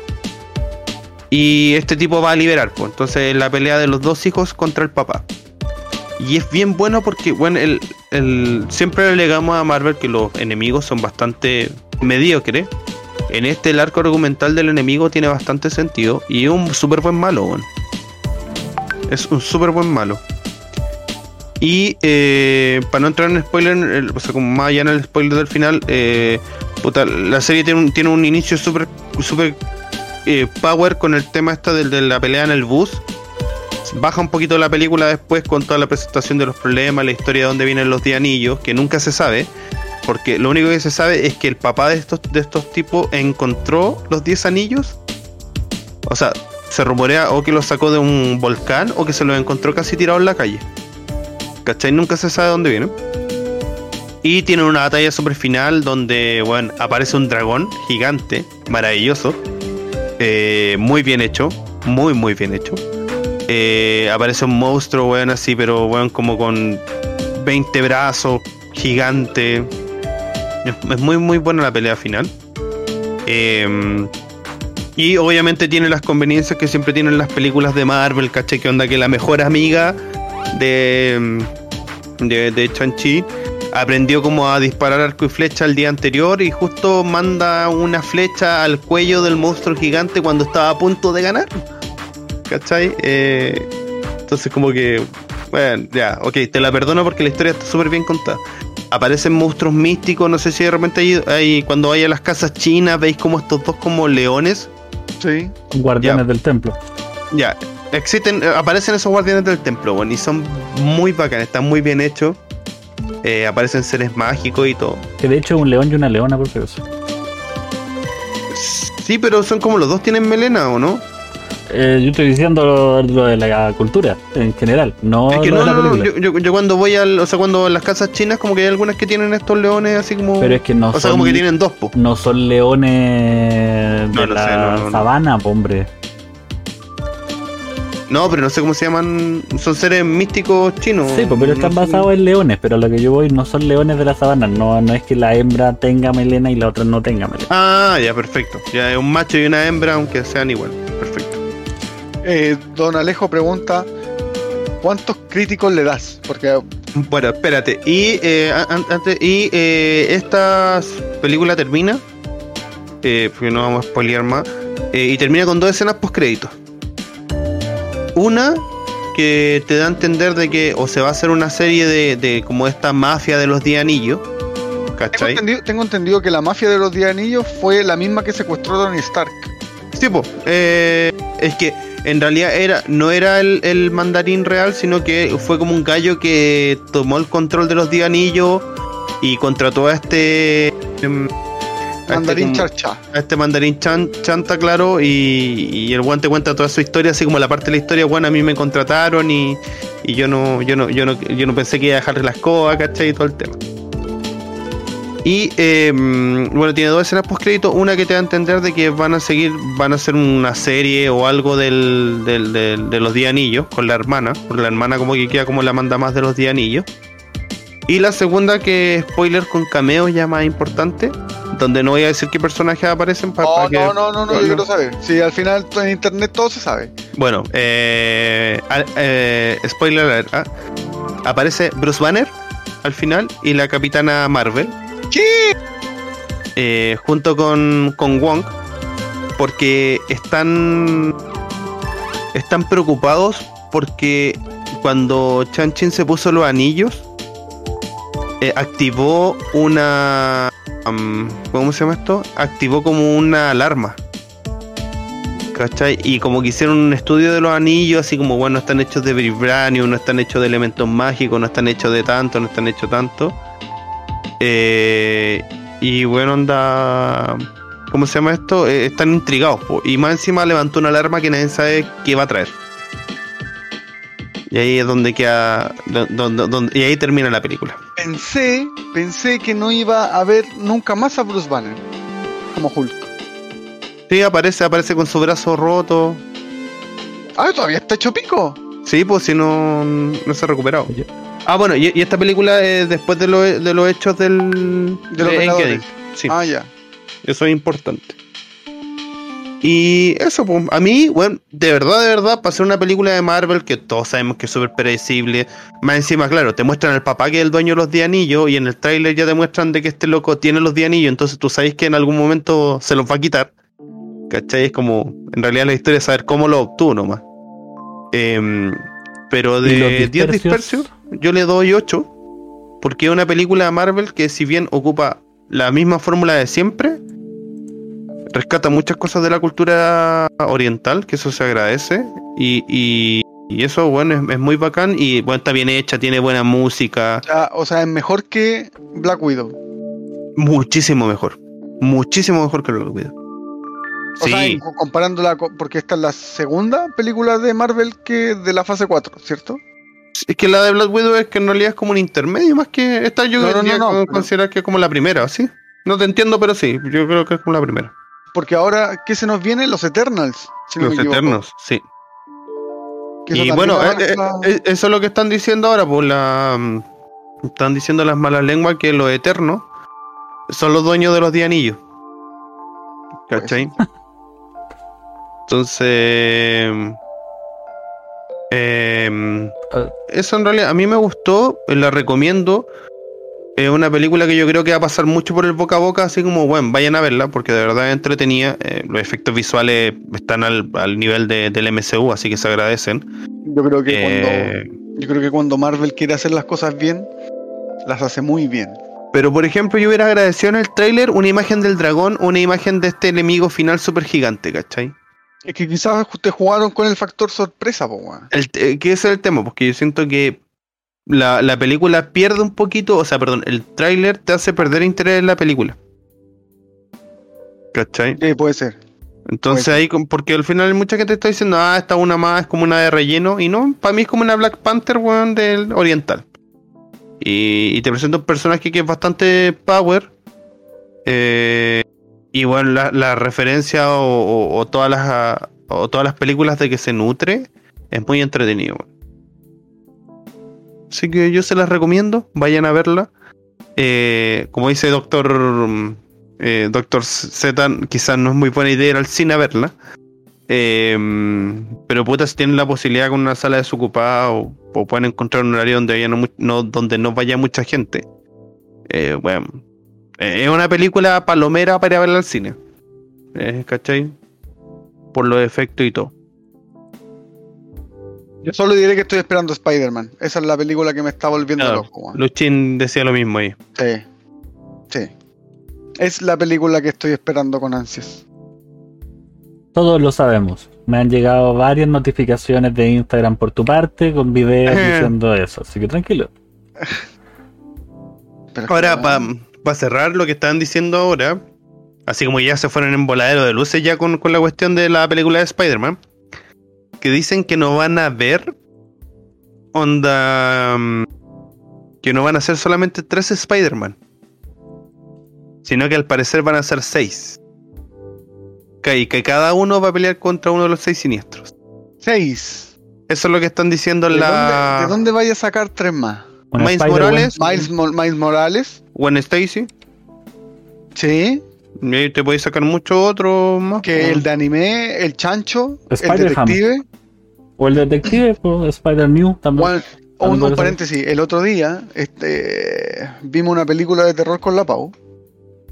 Y este tipo va a liberar, pues. Entonces la pelea de los dos hijos contra el papá. Y es bien bueno porque, bueno, el, el- siempre le alegamos a Marvel que los enemigos son bastante mediocres. En este el arco argumental del enemigo tiene bastante sentido y es un súper buen malo. Es un súper buen malo. Y eh, para no entrar en spoiler, el- o sea, como más allá en el spoiler del final, eh, la serie tiene un, tiene un inicio súper súper eh, power con el tema esta del- de, la pelea en el bus. Baja un poquito la película después con toda la presentación de los problemas, la historia de dónde vienen los 10 anillos, que nunca se sabe. Porque lo único que se sabe es que el papá de estos, de estos tipos encontró los 10 anillos. O sea, se rumorea o que los sacó de un volcán o que se los encontró casi tirados en la calle. ¿Cachai? Nunca se sabe dónde vienen. Y tienen una batalla super final donde, bueno, aparece un dragón gigante, maravilloso. eh, muy bien hecho. Muy, muy bien hecho. Eh, aparece un monstruo, weón, así, pero weón, como con 20 brazos, gigante. Es, muy, muy buena la pelea final. Eh, y obviamente tiene las conveniencias que siempre tienen las películas de Marvel, ¿cachai? Que onda que la mejor amiga de, de, de Chanchi aprendió como a disparar arco y flecha el día anterior y justo manda una flecha al cuello del monstruo gigante cuando estaba a punto de ganar. ¿Cachai? Eh, entonces como que, bueno, ya, ok, te la perdono porque la historia está súper bien contada. Aparecen monstruos místicos, no sé si de repente hay, hay- cuando vaya a las casas chinas veis como estos dos como leones. Sí. Guardianes Ya. del templo. Ya, existen, eh, aparecen esos guardianes del templo, bueno, y son muy bacanes, están muy bien hechos. Eh, aparecen seres mágicos y todo. Que de hecho es un león y una leona, por acaso. Sí, pero son como los dos tienen melena, ¿o no? Eh, yo estoy diciendo lo, lo de la cultura en general, no es que lo no, de la no, no, película. yo, yo- yo cuando voy al, o sea, cuando en las casas chinas como que hay algunas que tienen estos leones así como... Pero es que no o sea, como que tienen dos, po. no son leones de No, la sé, sabana, po, hombre. No, pero no sé cómo se llaman, son seres místicos chinos. Sí, pues, pero están no son- basados en leones, pero a lo que yo voy no son leones de la sabana, no, no es que la hembra tenga melena y la otra no tenga melena. Ah, ya, perfecto. Ya es un macho y una hembra, aunque sean igual. Eh, don Alejo pregunta: ¿Cuántos críticos le das? Porque Bueno, espérate. Y, eh, an- an- antes, y eh, esta película termina, eh, porque no vamos a spoilear más, eh, y termina con dos escenas post créditos. Una que te da a entender de que o se va a hacer una serie de, de como esta mafia de los 10 anillos, tengo ¿cachai? entendido, tengo entendido que la mafia de los 10 anillos fue la misma que secuestró a Tony Stark. Sí, po, eh, es que en realidad era no era el, el mandarín real, sino que fue como un gallo que tomó el control de los 10 anillos y contrató a este... em, a este Mandarín Charcha. a este mandarín chan- chanta, claro, y, y el guante cuenta toda su historia, así como la parte de la historia, bueno, a mí me contrataron y, y yo no, yo no, yo no, yo no pensé que iba a dejarle las cosas, ¿cachai? Y todo el tema. Y eh, mm, bueno, tiene dos escenas post crédito, una que te da a entender de que van a seguir, van a hacer una serie o algo del, del- del- de los 10 anillos con la hermana, porque la hermana como que queda como la manda más de los 10 anillos. Y la segunda que spoiler con cameos ya más importante, donde no voy a decir qué personajes aparecen para, No, que... no, no, no, no, yo quiero saber. Sí, al final en internet todo se sabe. Bueno, eh, eh, spoiler alert, ¿ah? aparece Bruce Banner al final y la capitana Marvel. Eh, junto con, con Wong porque están están preocupados porque cuando Chan Chin se puso los anillos eh, activó una ¿cómo se llama esto? activó como una alarma ¿cachai? y como que hicieron un estudio de los anillos así como bueno están hechos de vibranium no están hechos de elementos mágicos no están hechos de tanto no están hechos tanto eh, y bueno, anda. ¿Cómo se llama esto? Eh, están intrigados. po. Y más encima levantó una alarma que nadie sabe qué va a traer. Y ahí es donde queda. do- donde- donde- y ahí termina la película. Pensé, pensé que no iba a ver nunca más a Bruce Banner como Hulk. Sí, aparece, aparece con su brazo roto. Ah, todavía está hecho pico. Sí, pues si no, no se ha recuperado. Ah, bueno, y, y esta película es después de, lo- de los hechos del. De los de. Sí, Ah, ya. eso es importante. Y eso, pues, a mí, bueno, de verdad, de verdad, para ser una película de Marvel que todos sabemos que es súper predecible, más encima, claro, te muestran al papá que es el dueño de los 10 anillos y en el tráiler ya te muestran de que este loco tiene los 10 anillos, entonces tú sabes que en algún momento se los va a quitar. ¿Cachai? Es como, en realidad la historia es saber cómo lo obtuvo nomás. Em, pero ¿Y los de 10 dispersios? Yo le doy 8, porque es una película de Marvel que si bien ocupa la misma fórmula de siempre, rescata muchas cosas de la cultura oriental, que eso se agradece, y, y- y eso, bueno, es, es muy bacán, y bueno, está bien hecha, tiene buena música, O sea, o sea, es mejor que Black Widow. muchísimo mejor, muchísimo mejor que lo Widow. O sea, Sí, en- comparándola, con- porque esta es la segunda película de Marvel que de la fase 4, ¿cierto? Es que la de Black Widow es que en realidad es como un intermedio, más que esta yo No, no, no, considerar que es como la primera, ¿sí? No te entiendo, pero sí, yo creo que es como la primera. Porque ahora, ¿qué se nos viene? Los Eternals. si Los. Eternos, sí. Y bueno, eh, eh, eh, eso es lo que están diciendo ahora, pues la mm, están diciendo las malas lenguas que los eternos son los dueños de los 10 anillos. ¿Cachai? Entonces Ah. eso en realidad a mí me gustó, eh, la recomiendo. Es una película que yo creo que va a pasar mucho por el boca a boca, así como, bueno, vayan a verla, porque de verdad es entretenida. eh, los efectos visuales están al, al nivel de- del MCU, así que se agradecen. yo creo que Eh, cuando yo creo que cuando Marvel quiere hacer las cosas bien, las hace muy bien. Pero por ejemplo, yo hubiera agradecido en el tráiler una imagen del dragón, una imagen de este enemigo final super gigante, ¿cachai? Es que quizás ustedes jugaron con el factor sorpresa, po, weón. El, eh, que ese es el tema, porque yo siento que la, la película pierde un poquito, o sea, perdón, el tráiler te hace perder interés en la película. ¿Cachai? Sí, puede ser. Entonces Puede ahí, con- porque al final mucha gente está diciendo, ah, esta una más es como una de relleno, y no, para mí es como una Black Panther, weón, del oriental. Y, y te presenta un personaje que es bastante power. eh, y bueno, la, la referencia o, todas las o todas las películas de que se nutre es muy entretenido. Así que yo se las recomiendo, vayan a verla. Eh, como dice Doctor mm, eh, Doctor Z, quizás no es muy buena idea ir al cine a verla. Eh, pero puta, si tienen la posibilidad con una sala desocupada o, pueden encontrar un horario donde, haya no, donde no vaya mucha gente. eh, bueno, es una película palomera para ir a verla al cine. Eh, ¿Cachai? Por los efectos y todo. Yo solo diré que estoy esperando Spider-Man. Esa es la película que me está volviendo Claro, loco. Luchin decía lo mismo ahí. Sí. Sí. Es la película que estoy esperando con ansias. Todos lo sabemos. Me han llegado varias notificaciones de Instagram por tu parte con videos diciendo eso. Así que tranquilo. Pero Ahora, que, para cerrar lo que estaban diciendo ahora, así como ya se fueron en voladero de luces ya con, con la cuestión de la película de Spider-Man, que dicen que no van a ver onda mm, que no van a ser solamente tres Spider-Man, sino que al parecer van a ser seis. Que, y que cada uno va a pelear contra uno de los seis siniestros. Seis. Eso es lo que están diciendo ¿De, en la dónde, de dónde vaya a sacar tres más? Bueno, Miles Morales. Miles, Mo- Miles Morales. Gwen Stacy. Sí. Y ahí te podéis sacar mucho otro más. Que el de anime, el chancho, el detective. O el detective, pues, Spider-New también. Bueno, También un, paréntesis, el otro día este, vimos una película de terror con la Pau,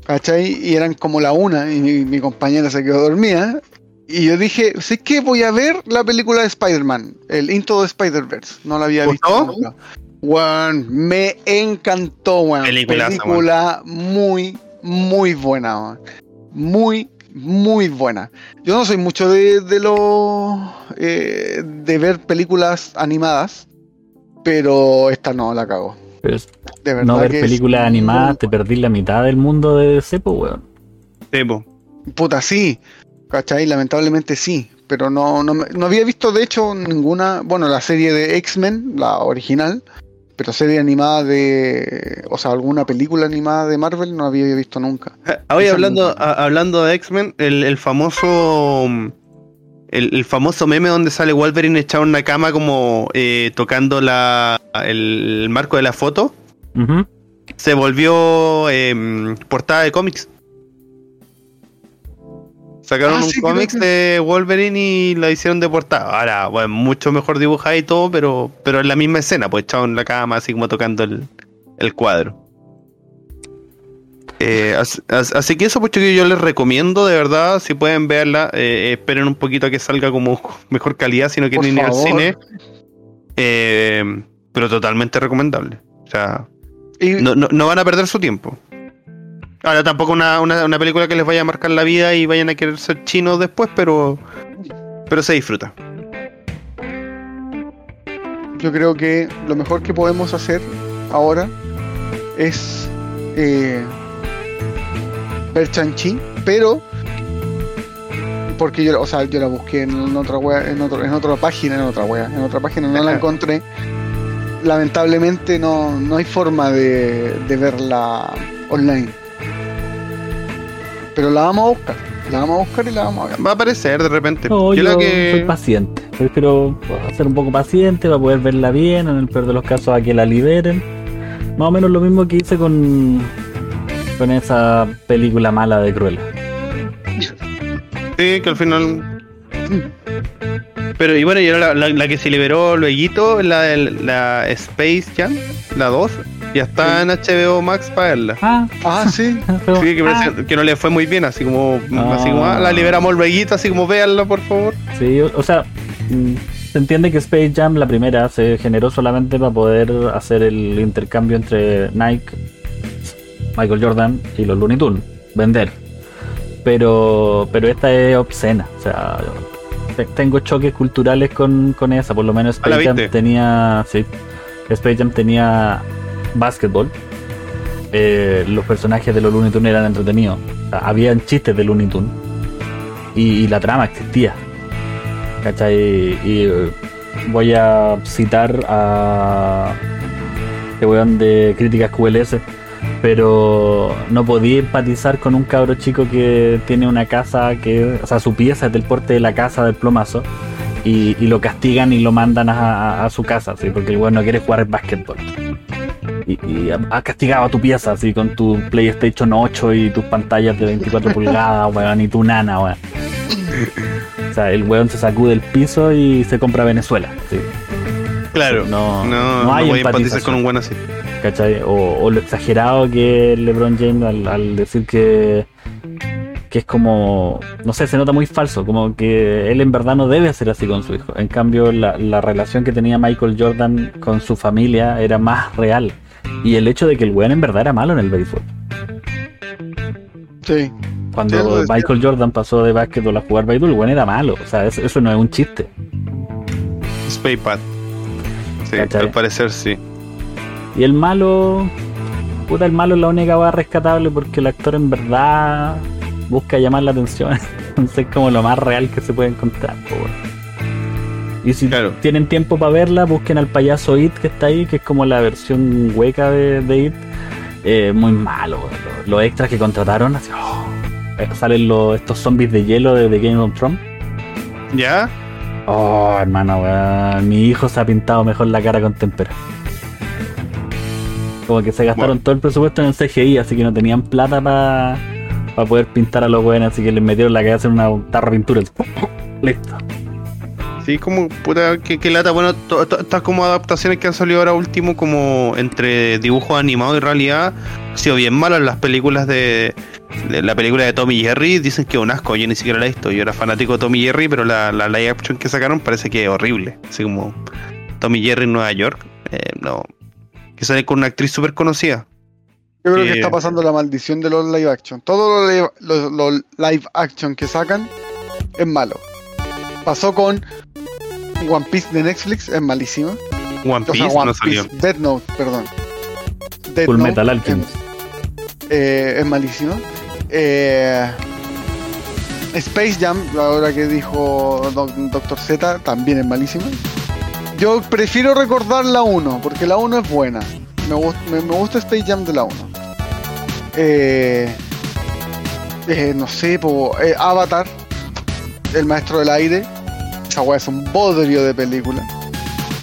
¿cachai? Y eran como la una y mi, mi compañera se quedó dormida. Y yo dije, sé que voy a ver la película de Spider-Man, el Into the Spider-Verse. No la había visto nunca. Weón, me encantó, weón. Película muy, muy buena, weón. Muy, muy buena. Yo no soy mucho de, de lo eh, de ver películas animadas, pero esta no la cago. Pero De verdad. no ver películas muy- animadas, te perdí la mitad del mundo de pues, weón. Sí, po. Puta, sí. ¿Cachai? Lamentablemente sí. pero no, no, me- no había visto de hecho ninguna, bueno, la serie de X-Men, la original, pero serie animada de, o sea, alguna película animada de Marvel no había visto nunca. Hoy Esa hablando, a- hablando de X-Men, el, el famoso. El, el famoso meme donde sale Wolverine echado en una cama como eh, tocando la, el, el marco de la foto, se volvió em, portada de cómics. Sacaron Ah, un sí, cómics que- de Wolverine y la hicieron de portada. Ahora, bueno, mucho mejor dibujada y todo, pero, pero es la misma escena, pues echado en la cama, así como tocando el, el cuadro. Eh, as- as- así que eso, pues chiquillos, yo les recomiendo, de verdad, si pueden verla, eh, esperen un poquito a que salga como mejor calidad, si no quieren ir al cine. Eh, pero totalmente recomendable. O sea, Y, no, no, no van a perder su tiempo. Ahora tampoco una, una, una película que les vaya a marcar la vida y vayan a querer ser chinos después, pero pero se disfruta. yo creo que lo mejor que podemos hacer ahora es eh, ver Chanchi, pero porque yo, o sea, yo la busqué en otra wea, en, otro, en otra página, en otra wea, en otra página no la encontré. Lamentablemente no, no hay forma de, de verla online. Pero la vamos a buscar, la vamos a buscar y la vamos a ver. Va a aparecer de repente. No, yo, yo la soy que. paciente. Prefiero ser un poco paciente para poder verla bien, en el peor de los casos a que la liberen. Más o menos lo mismo que hice con, con esa película mala de Cruella. Sí, que al final. Pero y bueno, y ahora la, la- la que se liberó luego, la, la Space Jam, la 2, ya está en HBO Max para verla. Ah, Ah, sí. pero- Sí, que, ah. que no le fue muy bien, así como, Ah. así como ah, la liberamos luego, así como véanla por favor. Sí, o o sea, mm, se entiende que Space Jam, la primera, se generó solamente para poder hacer el intercambio entre Nike, Michael Jordan y los Looney Tunes, vender. Pero, pero esta es obscena, o sea, te- tengo choques culturales con, con esa, por lo menos Ah, ¿la Space Jam tenía, sí, Space Jam tenía básquetbol. Eh, los personajes de los Looney Tunes eran entretenidos. Habían chistes de Looney Tunes. Y, la trama existía. ¿Cachai? Y eh, voy a citar a este weón de críticas QLS, pero no podía empatizar con un cabro chico que tiene una casa que, o sea, su pieza es del porte de la casa del plomazo y, lo castigan y lo mandan a, su casa, ¿sí? porque el weón no quiere jugar básquetbol. Y, y ha ha castigado a tu pieza así con tu PlayStation 8 y tus pantallas de 24 pulgadas, weón, y tu nana, weón. O sea, el weón se sacude el piso y se compra Venezuela. ¿sí? Claro, No- no, no no, hay voy a empatizar empatización. con un buen así. ¿cachai? O, o lo exagerado que LeBron James al, al decir que, que es como, no sé, se nota muy falso, como que él en verdad no debe ser así con su hijo. En cambio, la, la relación que tenía Michael Jordan con su familia era más real. Y el hecho de que el weón en verdad era malo en el béisbol. Sí. Cuando. Michael Jordan pasó de básquetbol a jugar béisbol, el weón era malo. O sea, eso, eso no es un chiste. Sí, ¿Cachai? al parecer sí. Y el malo, puta, el malo es la única va rescatable porque el actor en verdad busca llamar la atención. Entonces es como lo más real que se puede encontrar. po, weón. Y si Claro. tienen tiempo para verla, busquen al payaso It que está ahí, que es como la versión hueca de, de It. Eh, muy malo. Los, los extras que contrataron, así, oh, eh, salen los, estos zombies de hielo de, The Game of Thrones. ¿Ya? Oh, hermano, weón. Mi hijo se ha pintado mejor la cara con tempera. Como que se gastaron Bueno. todo el presupuesto en el CGI, así que no tenían plata para poder pintar a los weones, así que les metieron la cabeza en una tarra de pintura. Listo. Sí, como puta, que, que lata. Bueno, estas como adaptaciones que han salido ahora último, como entre dibujos animados y realidad, han sido bien malas las películas de, de la película de Tommy y Jerry. Dicen que es un asco, yo ni siquiera la he visto. Yo era fanático de Tommy Jerry, pero la, la live action que sacaron parece que es horrible. Así como Tommy y Jerry en Nueva York. eh, no. Que sale con una actriz súper conocida. Yo creo que está pasando la maldición de los live action. Todos los live, los- los live action que sacan es malo. Pasó con One Piece de Netflix, es malísimo. One O Piece sea, One no salió. Piece, Death Note, perdón. Death Full Note Metal es- Alchemist. eh, es malísimo. Eh, Space Jam, ahora que dijo Doc- Dr. Z, también es malísima. Yo prefiero recordar la 1, porque la 1 es buena. Me, gust- me, me gusta Space Jam de la 1. Eh, eh, no sé, po, eh, Avatar, El Maestro del Aire. Esa weá es un bodrio de película.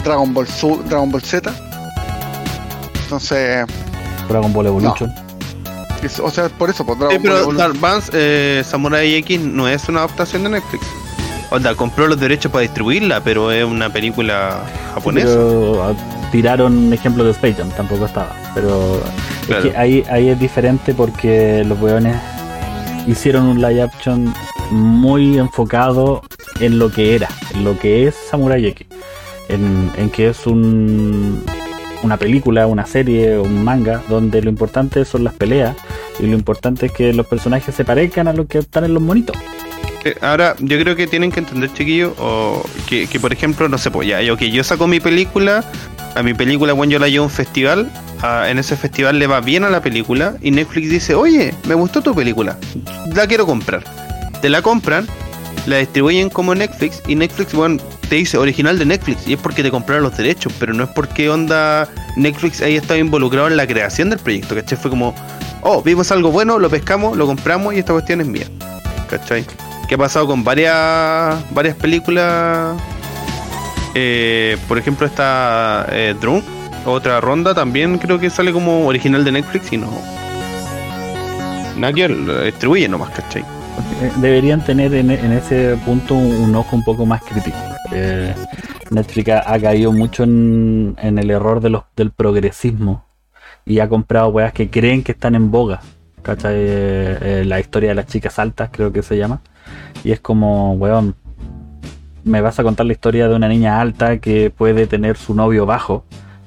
Dragon Ball, Su- Dragon Ball Z. Entonces, Dragon Ball Evolution. es- o sea, por eso, por Dragon Sí, pero Ball Dark Vance, eh, Samurai X no es una adaptación de Netflix. Onda, compró los derechos para distribuirla, pero es una película japonesa. Pero ah, tiraron ejemplo de Space Jam, tampoco estaba. Pero Claro. es que ahí, ahí es diferente porque los weones hicieron un live action muy enfocado en lo que era, en lo que es Samurai X. En, en que es un, una película, una serie, un manga, donde lo importante son las peleas y lo importante es que los personajes se parezcan a lo que están en los monitos. Eh, Ahora, yo creo que tienen que entender, chiquillos, o que, que, por ejemplo, no sé, pues ya, yo saco mi película, a mi película, bueno, yo la llevo a un festival, en ese festival le va bien a la película, y Netflix dice, oye, me gustó tu película, la quiero comprar. Te la compran, la distribuyen como Netflix, y Netflix, bueno, te dice original de Netflix, y es porque te compraron los derechos, pero no es porque onda Netflix haya estado involucrado en la creación del proyecto, ¿cachai? Fue como, oh, vimos algo bueno, lo pescamos, lo compramos, y esta cuestión es mía. ¿Cachai? Que ha pasado con varias varias películas. Eh, por ejemplo, esta eh, Drunk, otra ronda también creo que sale como original de Netflix y no. Nadie lo distribuye nomás, ¿cachai? Eh, deberían tener en, ese punto un, ojo un poco más crítico. Eh, Netflix ha, caído mucho en, el error del progresismo y ha comprado weas que creen que están en boga. ¿Cachai? Eh, la historia de las chicas altas, creo que se llama. Y es como, weón, me vas a contar la historia de una niña alta que puede tener su novio bajo.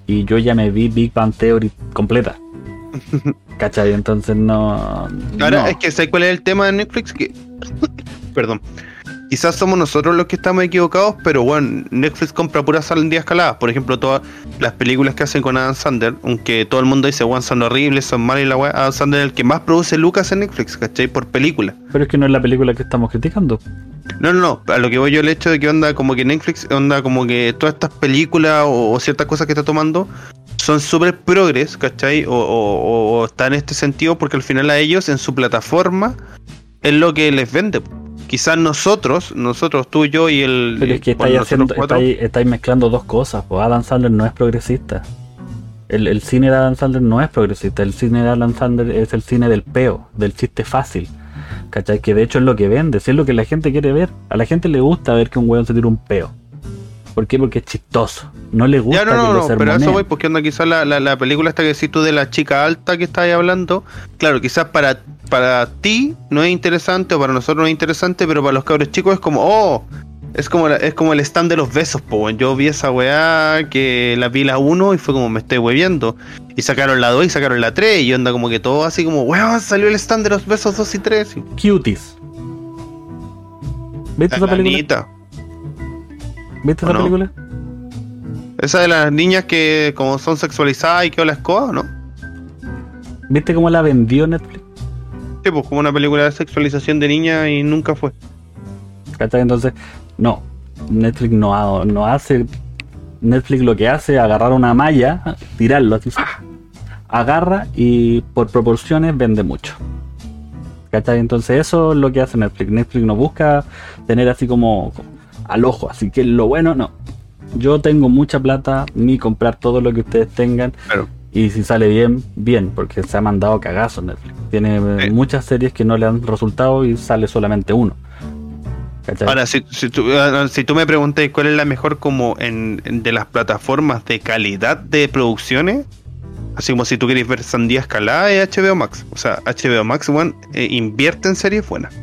Y yo ya me vi Big Bang Theory completa. ¿Cachai? Entonces no. Ahora no. es que ¿sabes cuál es el tema de Netflix? Que. Perdón. Quizás somos nosotros los que estamos equivocados, pero bueno, Netflix compra puras sandías escaladas. Por ejemplo, todas las películas que hacen con Adam Sandler, aunque todo el mundo dice, bueno, son horribles, son malas y la weá, Adam Sandler es el que más produce lucas en Netflix, ¿cachai? Por película. Pero es que no es la película que estamos criticando. No, no, no, a lo que voy yo el hecho de que onda como que Netflix, onda como que todas estas películas o, o ciertas cosas que está tomando son súper progres, ¿cachai? O, o- o- o está en este sentido porque al final a ellos en su plataforma es lo que les vende. Quizás nosotros, nosotros, tú, yo y el... Pero es que estáis, haciendo, estáis, estáis mezclando dos cosas. Pues Adam Sandler no es progresista. El, el cine de Adam Sandler no es progresista. El cine de Adam Sandler es el cine del peo, del chiste fácil. ¿Cachai? Que de hecho es lo que vende, si es lo que la gente quiere ver. A la gente le gusta ver que un weón se tira un peo. ¿Por qué? Porque es chistoso. No le gusta Ya no, que no, no, pero eso voy porque onda quizás la, la, la película esta que decís tú de la chica alta que estáis hablando, claro, quizás para, para ti no es interesante o para nosotros no es interesante, pero para los cabros chicos es como, oh, es como, la- es como el stand de los besos, po. Yo vi esa weá que la vi la 1 y fue como me estoy hueviendo. Y sacaron la 2 y sacaron la 3 y onda como que todo así como, weón, salió el stand de los besos 2 y 3. Y, Cuties. ¿Viste esa la película? ¿Viste ¿O esa no? película? Esa de las niñas que como son sexualizadas y que la escoba, ¿no? ¿Viste cómo la vendió Netflix? Sí, pues como una película de sexualización de niñas y nunca fue. ¿Cachai? Entonces, no. Netflix no, ha- no hace. Netflix lo que hace es agarrar una malla, tirarlo así. Agarra y por proporciones vende mucho. ¿Cachai? Entonces, eso es lo que hace Netflix. Netflix no busca tener así como al ojo. Así que lo bueno, no. Yo tengo mucha plata, ni comprar todo lo que ustedes tengan. Claro. Y si sale bien, bien, porque se ha mandado cagazo Netflix. Tiene eh, Sí. muchas series que no le han resultado y sale solamente uno. ¿Cachai? Ahora, si, si, tú, ah, si tú me preguntas cuál es la mejor como en, en- de las plataformas de calidad de producciones, así como si tú querés ver Sandía Escalada es HBO Max. O sea, HBO Max, weón, eh, invierte en series buenas.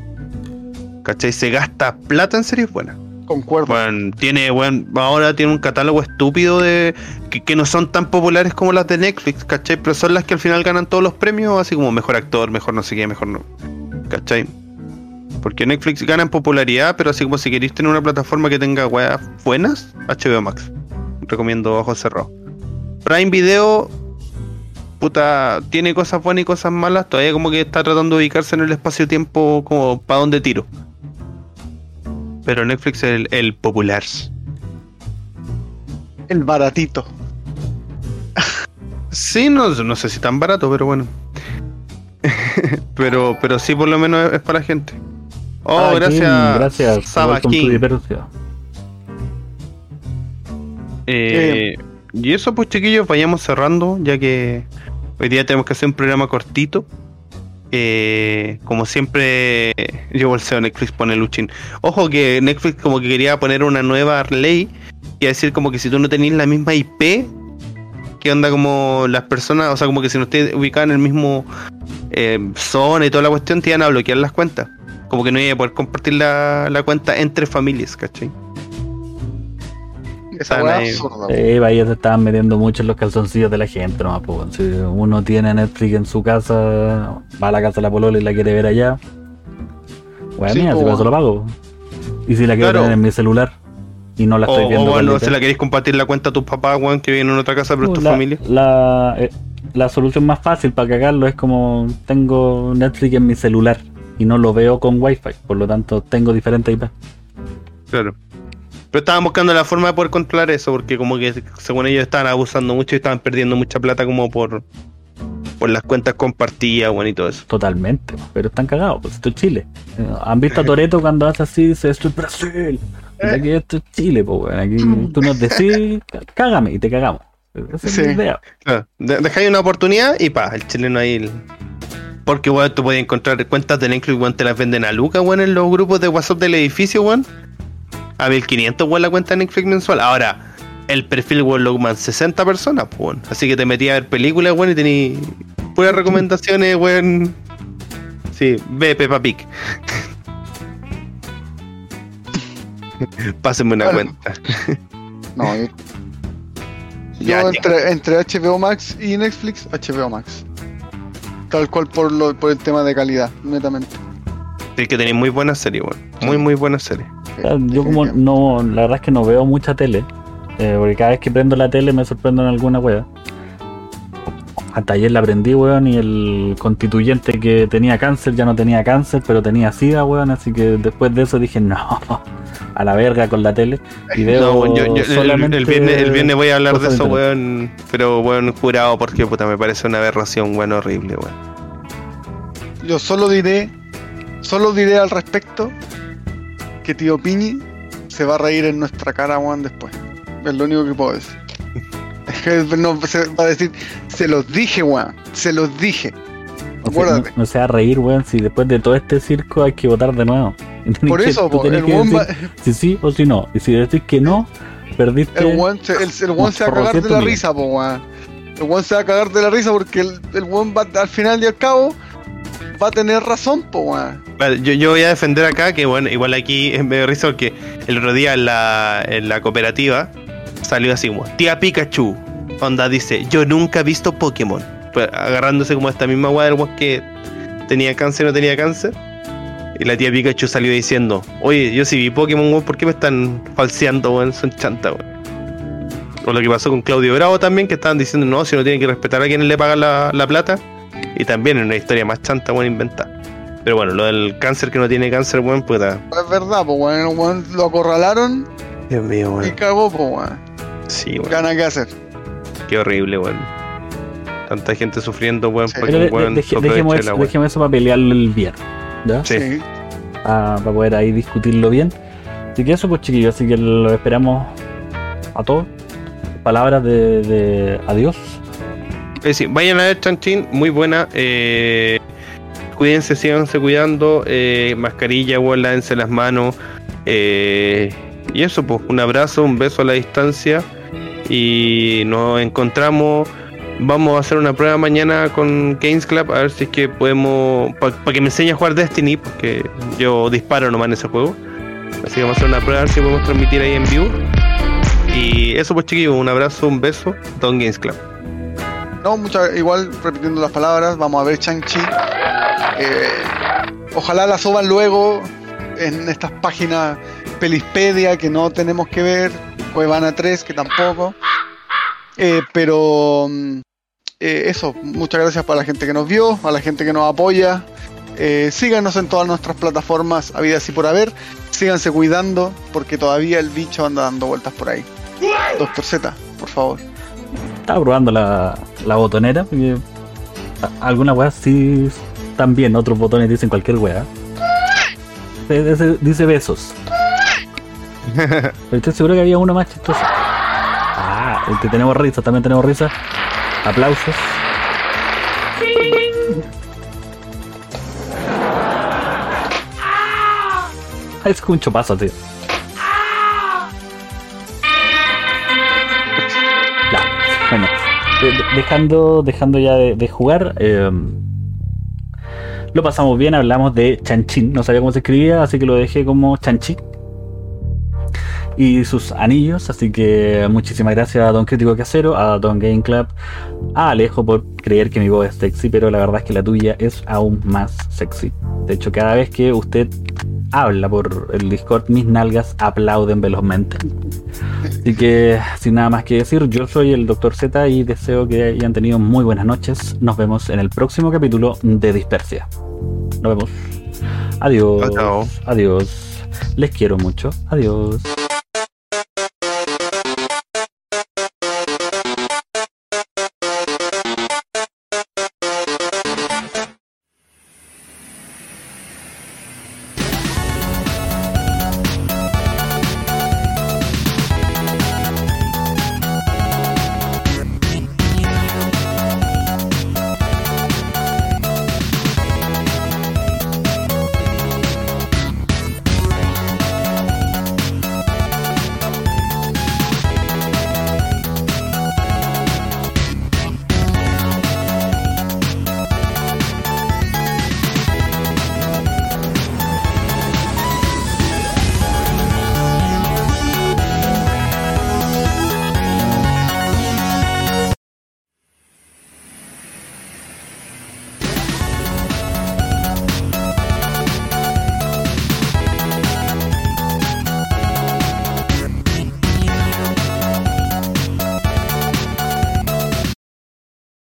¿Cachai? Se gasta plata en series buenas. Concuerdo. Weón, tiene, weón, ahora tiene un catálogo estúpido de que, no son tan populares como las de Netflix, ¿cachai? Pero son las que al final ganan todos los premios, así como mejor actor, mejor no sé qué, mejor no. ¿Cachai? Porque Netflix gana en popularidad, pero así como si queréis tener una plataforma que tenga weas buenas, HBO Max. Recomiendo ojos cerrados. Prime Video, puta, tiene cosas buenas y cosas malas. Todavía como que está tratando de ubicarse en el espacio-tiempo como para donde tiro. Pero Netflix es el, el popular. El baratito. Sí, no, no sé si tan barato, pero bueno. pero, pero sí, por lo menos es, es para la gente. Oh, Ah, gracias. Kim, gracias. Saba King. Eh, y eso, pues, chiquillos, vayamos cerrando, ya que hoy día tenemos que hacer un programa cortito. Eh, como siempre, yo bolseo Netflix pone Luchín. Ojo que Netflix como que quería poner una nueva ley y decir como que si tú no tenías la misma IP, que onda como las personas, o sea, como que si no estés ubicado en el mismo eh, zona y toda la cuestión, te iban a bloquear las cuentas. Como que no iba a poder compartir la, la cuenta entre familias, ¿cachai? Esa weá ahí. absurda. Se estaban metiendo mucho en los calzoncillos de la gente, nomás, pues. Si uno tiene Netflix en su casa, va a la casa de la polola y la quiere ver allá. Bueno, Sí, mía, po, si eso lo pago. Y si la quiero Claro. tener en mi celular y no la estoy O, viendo o bueno, se la queréis compartir la cuenta a tus papás, weón, que viven en otra casa, pero es tu la, familia. La, eh, la solución más fácil para cagarlo es como tengo Netflix en mi celular y no lo veo con wifi, por lo tanto tengo diferentes IP. Claro. Pero estaban buscando la forma de poder controlar eso, porque como que según ellos estaban abusando mucho y estaban perdiendo mucha plata como por por las cuentas compartidas, weón, y todo eso. Totalmente, pero están cagados, pues esto es Chile. Eh, ¿Han visto a Toreto cuando hace así, dice esto es Brasil? Y Aquí esto es Chile, pues bueno, aquí tú nos decís, cágame y te cagamos. Esa es Sí. la idea. Claro. De- dejáis una oportunidad y pa, el chileno ahí. el- Porque weón, tú puedes encontrar cuentas de Netflix, weón, te las venden a Luca, weón, en los grupos de WhatsApp del edificio, weón. A 1500, weón, la cuenta de Netflix mensual. Ahora, el perfil, weón, lo ocupan 60 personas, pues, weón. Así que te metí a ver películas, weón, y tení puras recomendaciones, weón. Sí, ve Peppa Pig. Pásenme una Bueno. cuenta. No, yo, Ya, yo ya. entre, entre HBO Max y Netflix, HBO Max. Tal cual por, lo, por el tema de calidad, netamente. Sí, que tenéis muy buena serie, weón. Muy, muy buena serie. Sea, Yo como no, la verdad es que no veo mucha tele, eh, porque cada vez que prendo la tele me sorprendo en alguna wea. Hasta ayer la prendí, weón, y el constituyente que tenía cáncer ya no tenía cáncer, pero tenía sida, weón, así que después de eso dije, no, a la verga con la tele. Y veo No, weón, yo- yo- el- el, solamente el viernes, el viernes voy a hablar de eso, weón. Pero, weón, jurado, porque puta, me parece una aberración, weón, horrible, weón. Yo solo diré, solo diré al respecto que tío Piñi se va a reír en nuestra cara, Juan, después. Es lo único que puedo decir. Es que no, se va a decir, se los dije, Juan, se los dije. O sea, no, se va a reír, weón, si después de todo este circo hay que votar de nuevo. Por que- eso, po, el que va, si sí o si no. Y si decís que no, perdiste. el Juan se, el, el Juan se va a cagar de la risa, po, Juan. El Juan se va a cagar de la risa porque el, el Juan va, al final y al cabo va a tener razón, po. Vale, yo, voy a defender acá que, bueno, igual aquí es medio risa porque el otro día en la, en cooperativa salió así como, tía Pikachu, onda dice, yo nunca he visto Pokémon. Pues, agarrándose como esta misma weá del weón que tenía cáncer o no tenía cáncer. Y la tía Pikachu salió diciendo, oye, yo sí vi Pokémon, weón, ¿por qué me están falseando, weón? Son chanta, weón. O lo que pasó con Claudio Bravo también, que estaban diciendo, no, si no tienen que respetar a quienes le pagan la plata. Y también es una historia más chanta, weón, inventada. Pero bueno, lo del cáncer que no tiene cáncer, weón, puta. Es verdad. El Juan lo acorralaron Dios mío, y weón. cagó, po, Juan. Sí, weón. Gana que hacer. Qué horrible, weón. Tanta gente sufriendo, weón, Sí. porque weón deje- dejemos, eso, dejemos eso para pelearlo el viernes. ¿Ya? Sí. Sí. para poder ahí discutirlo bien. Así que eso, pues chiquillos, así que lo esperamos a todos. Palabras de, de adiós. Decir, vayan a ver Chanchin, muy buena. Eh, cuídense, síganse cuidando. Eh, mascarilla, weón, lávense las manos. Eh, y eso, pues, un abrazo, un beso a la distancia. Y nos encontramos. Vamos a hacer una prueba mañana con Games Club a ver si es que podemos. Para que me enseñe a jugar Destiny, porque yo disparo nomás en ese juego. Así que vamos a hacer una prueba a ver si podemos transmitir ahí en vivo. Y eso, pues, chiquillos, un abrazo, un beso. Don Games Club. No, mucha, igual repitiendo las palabras, vamos a ver Chang-Chi. Eh, ojalá la suban luego en estas páginas Pelispedia que no tenemos que ver, Cuevana 3 que tampoco. Eh, pero mm, eh, eso, muchas gracias para la gente que nos vio, a la gente que nos apoya. Síganos en todas nuestras plataformas, habidas y por haber. Síganse cuidando, porque todavía el bicho anda dando vueltas por ahí. Doctor Z, por favor. Estaba probando la, la botonera. porque Algunas weas sí también, otros botones dicen cualquier wea. Eh, Dice besos. Pero estoy seguro que había uno más chistoso. Ah, el que tenemos risa, también tenemos risa. Aplausos. Es un chopazo, tío. Bueno, de- de- dejando, dejando ya de, jugar, eh, lo pasamos bien, hablamos de Chanchín, no sabía cómo se escribía, así que lo dejé como Chanchi. Y sus anillos, así que muchísimas gracias a Don Crítico Casero, a Don Game Club, a Alejo por creer que mi voz es sexy, pero la verdad es que la tuya es aún más sexy. De hecho, cada vez que usted habla por el Discord, mis nalgas aplauden velozmente. Así que, sin nada más que decir, yo soy el Dr. Z y deseo que hayan tenido muy buenas noches. Nos vemos en el próximo capítulo de Dispersia. Nos vemos. Adiós. Chao, chao. Adiós. Les quiero mucho. Adiós.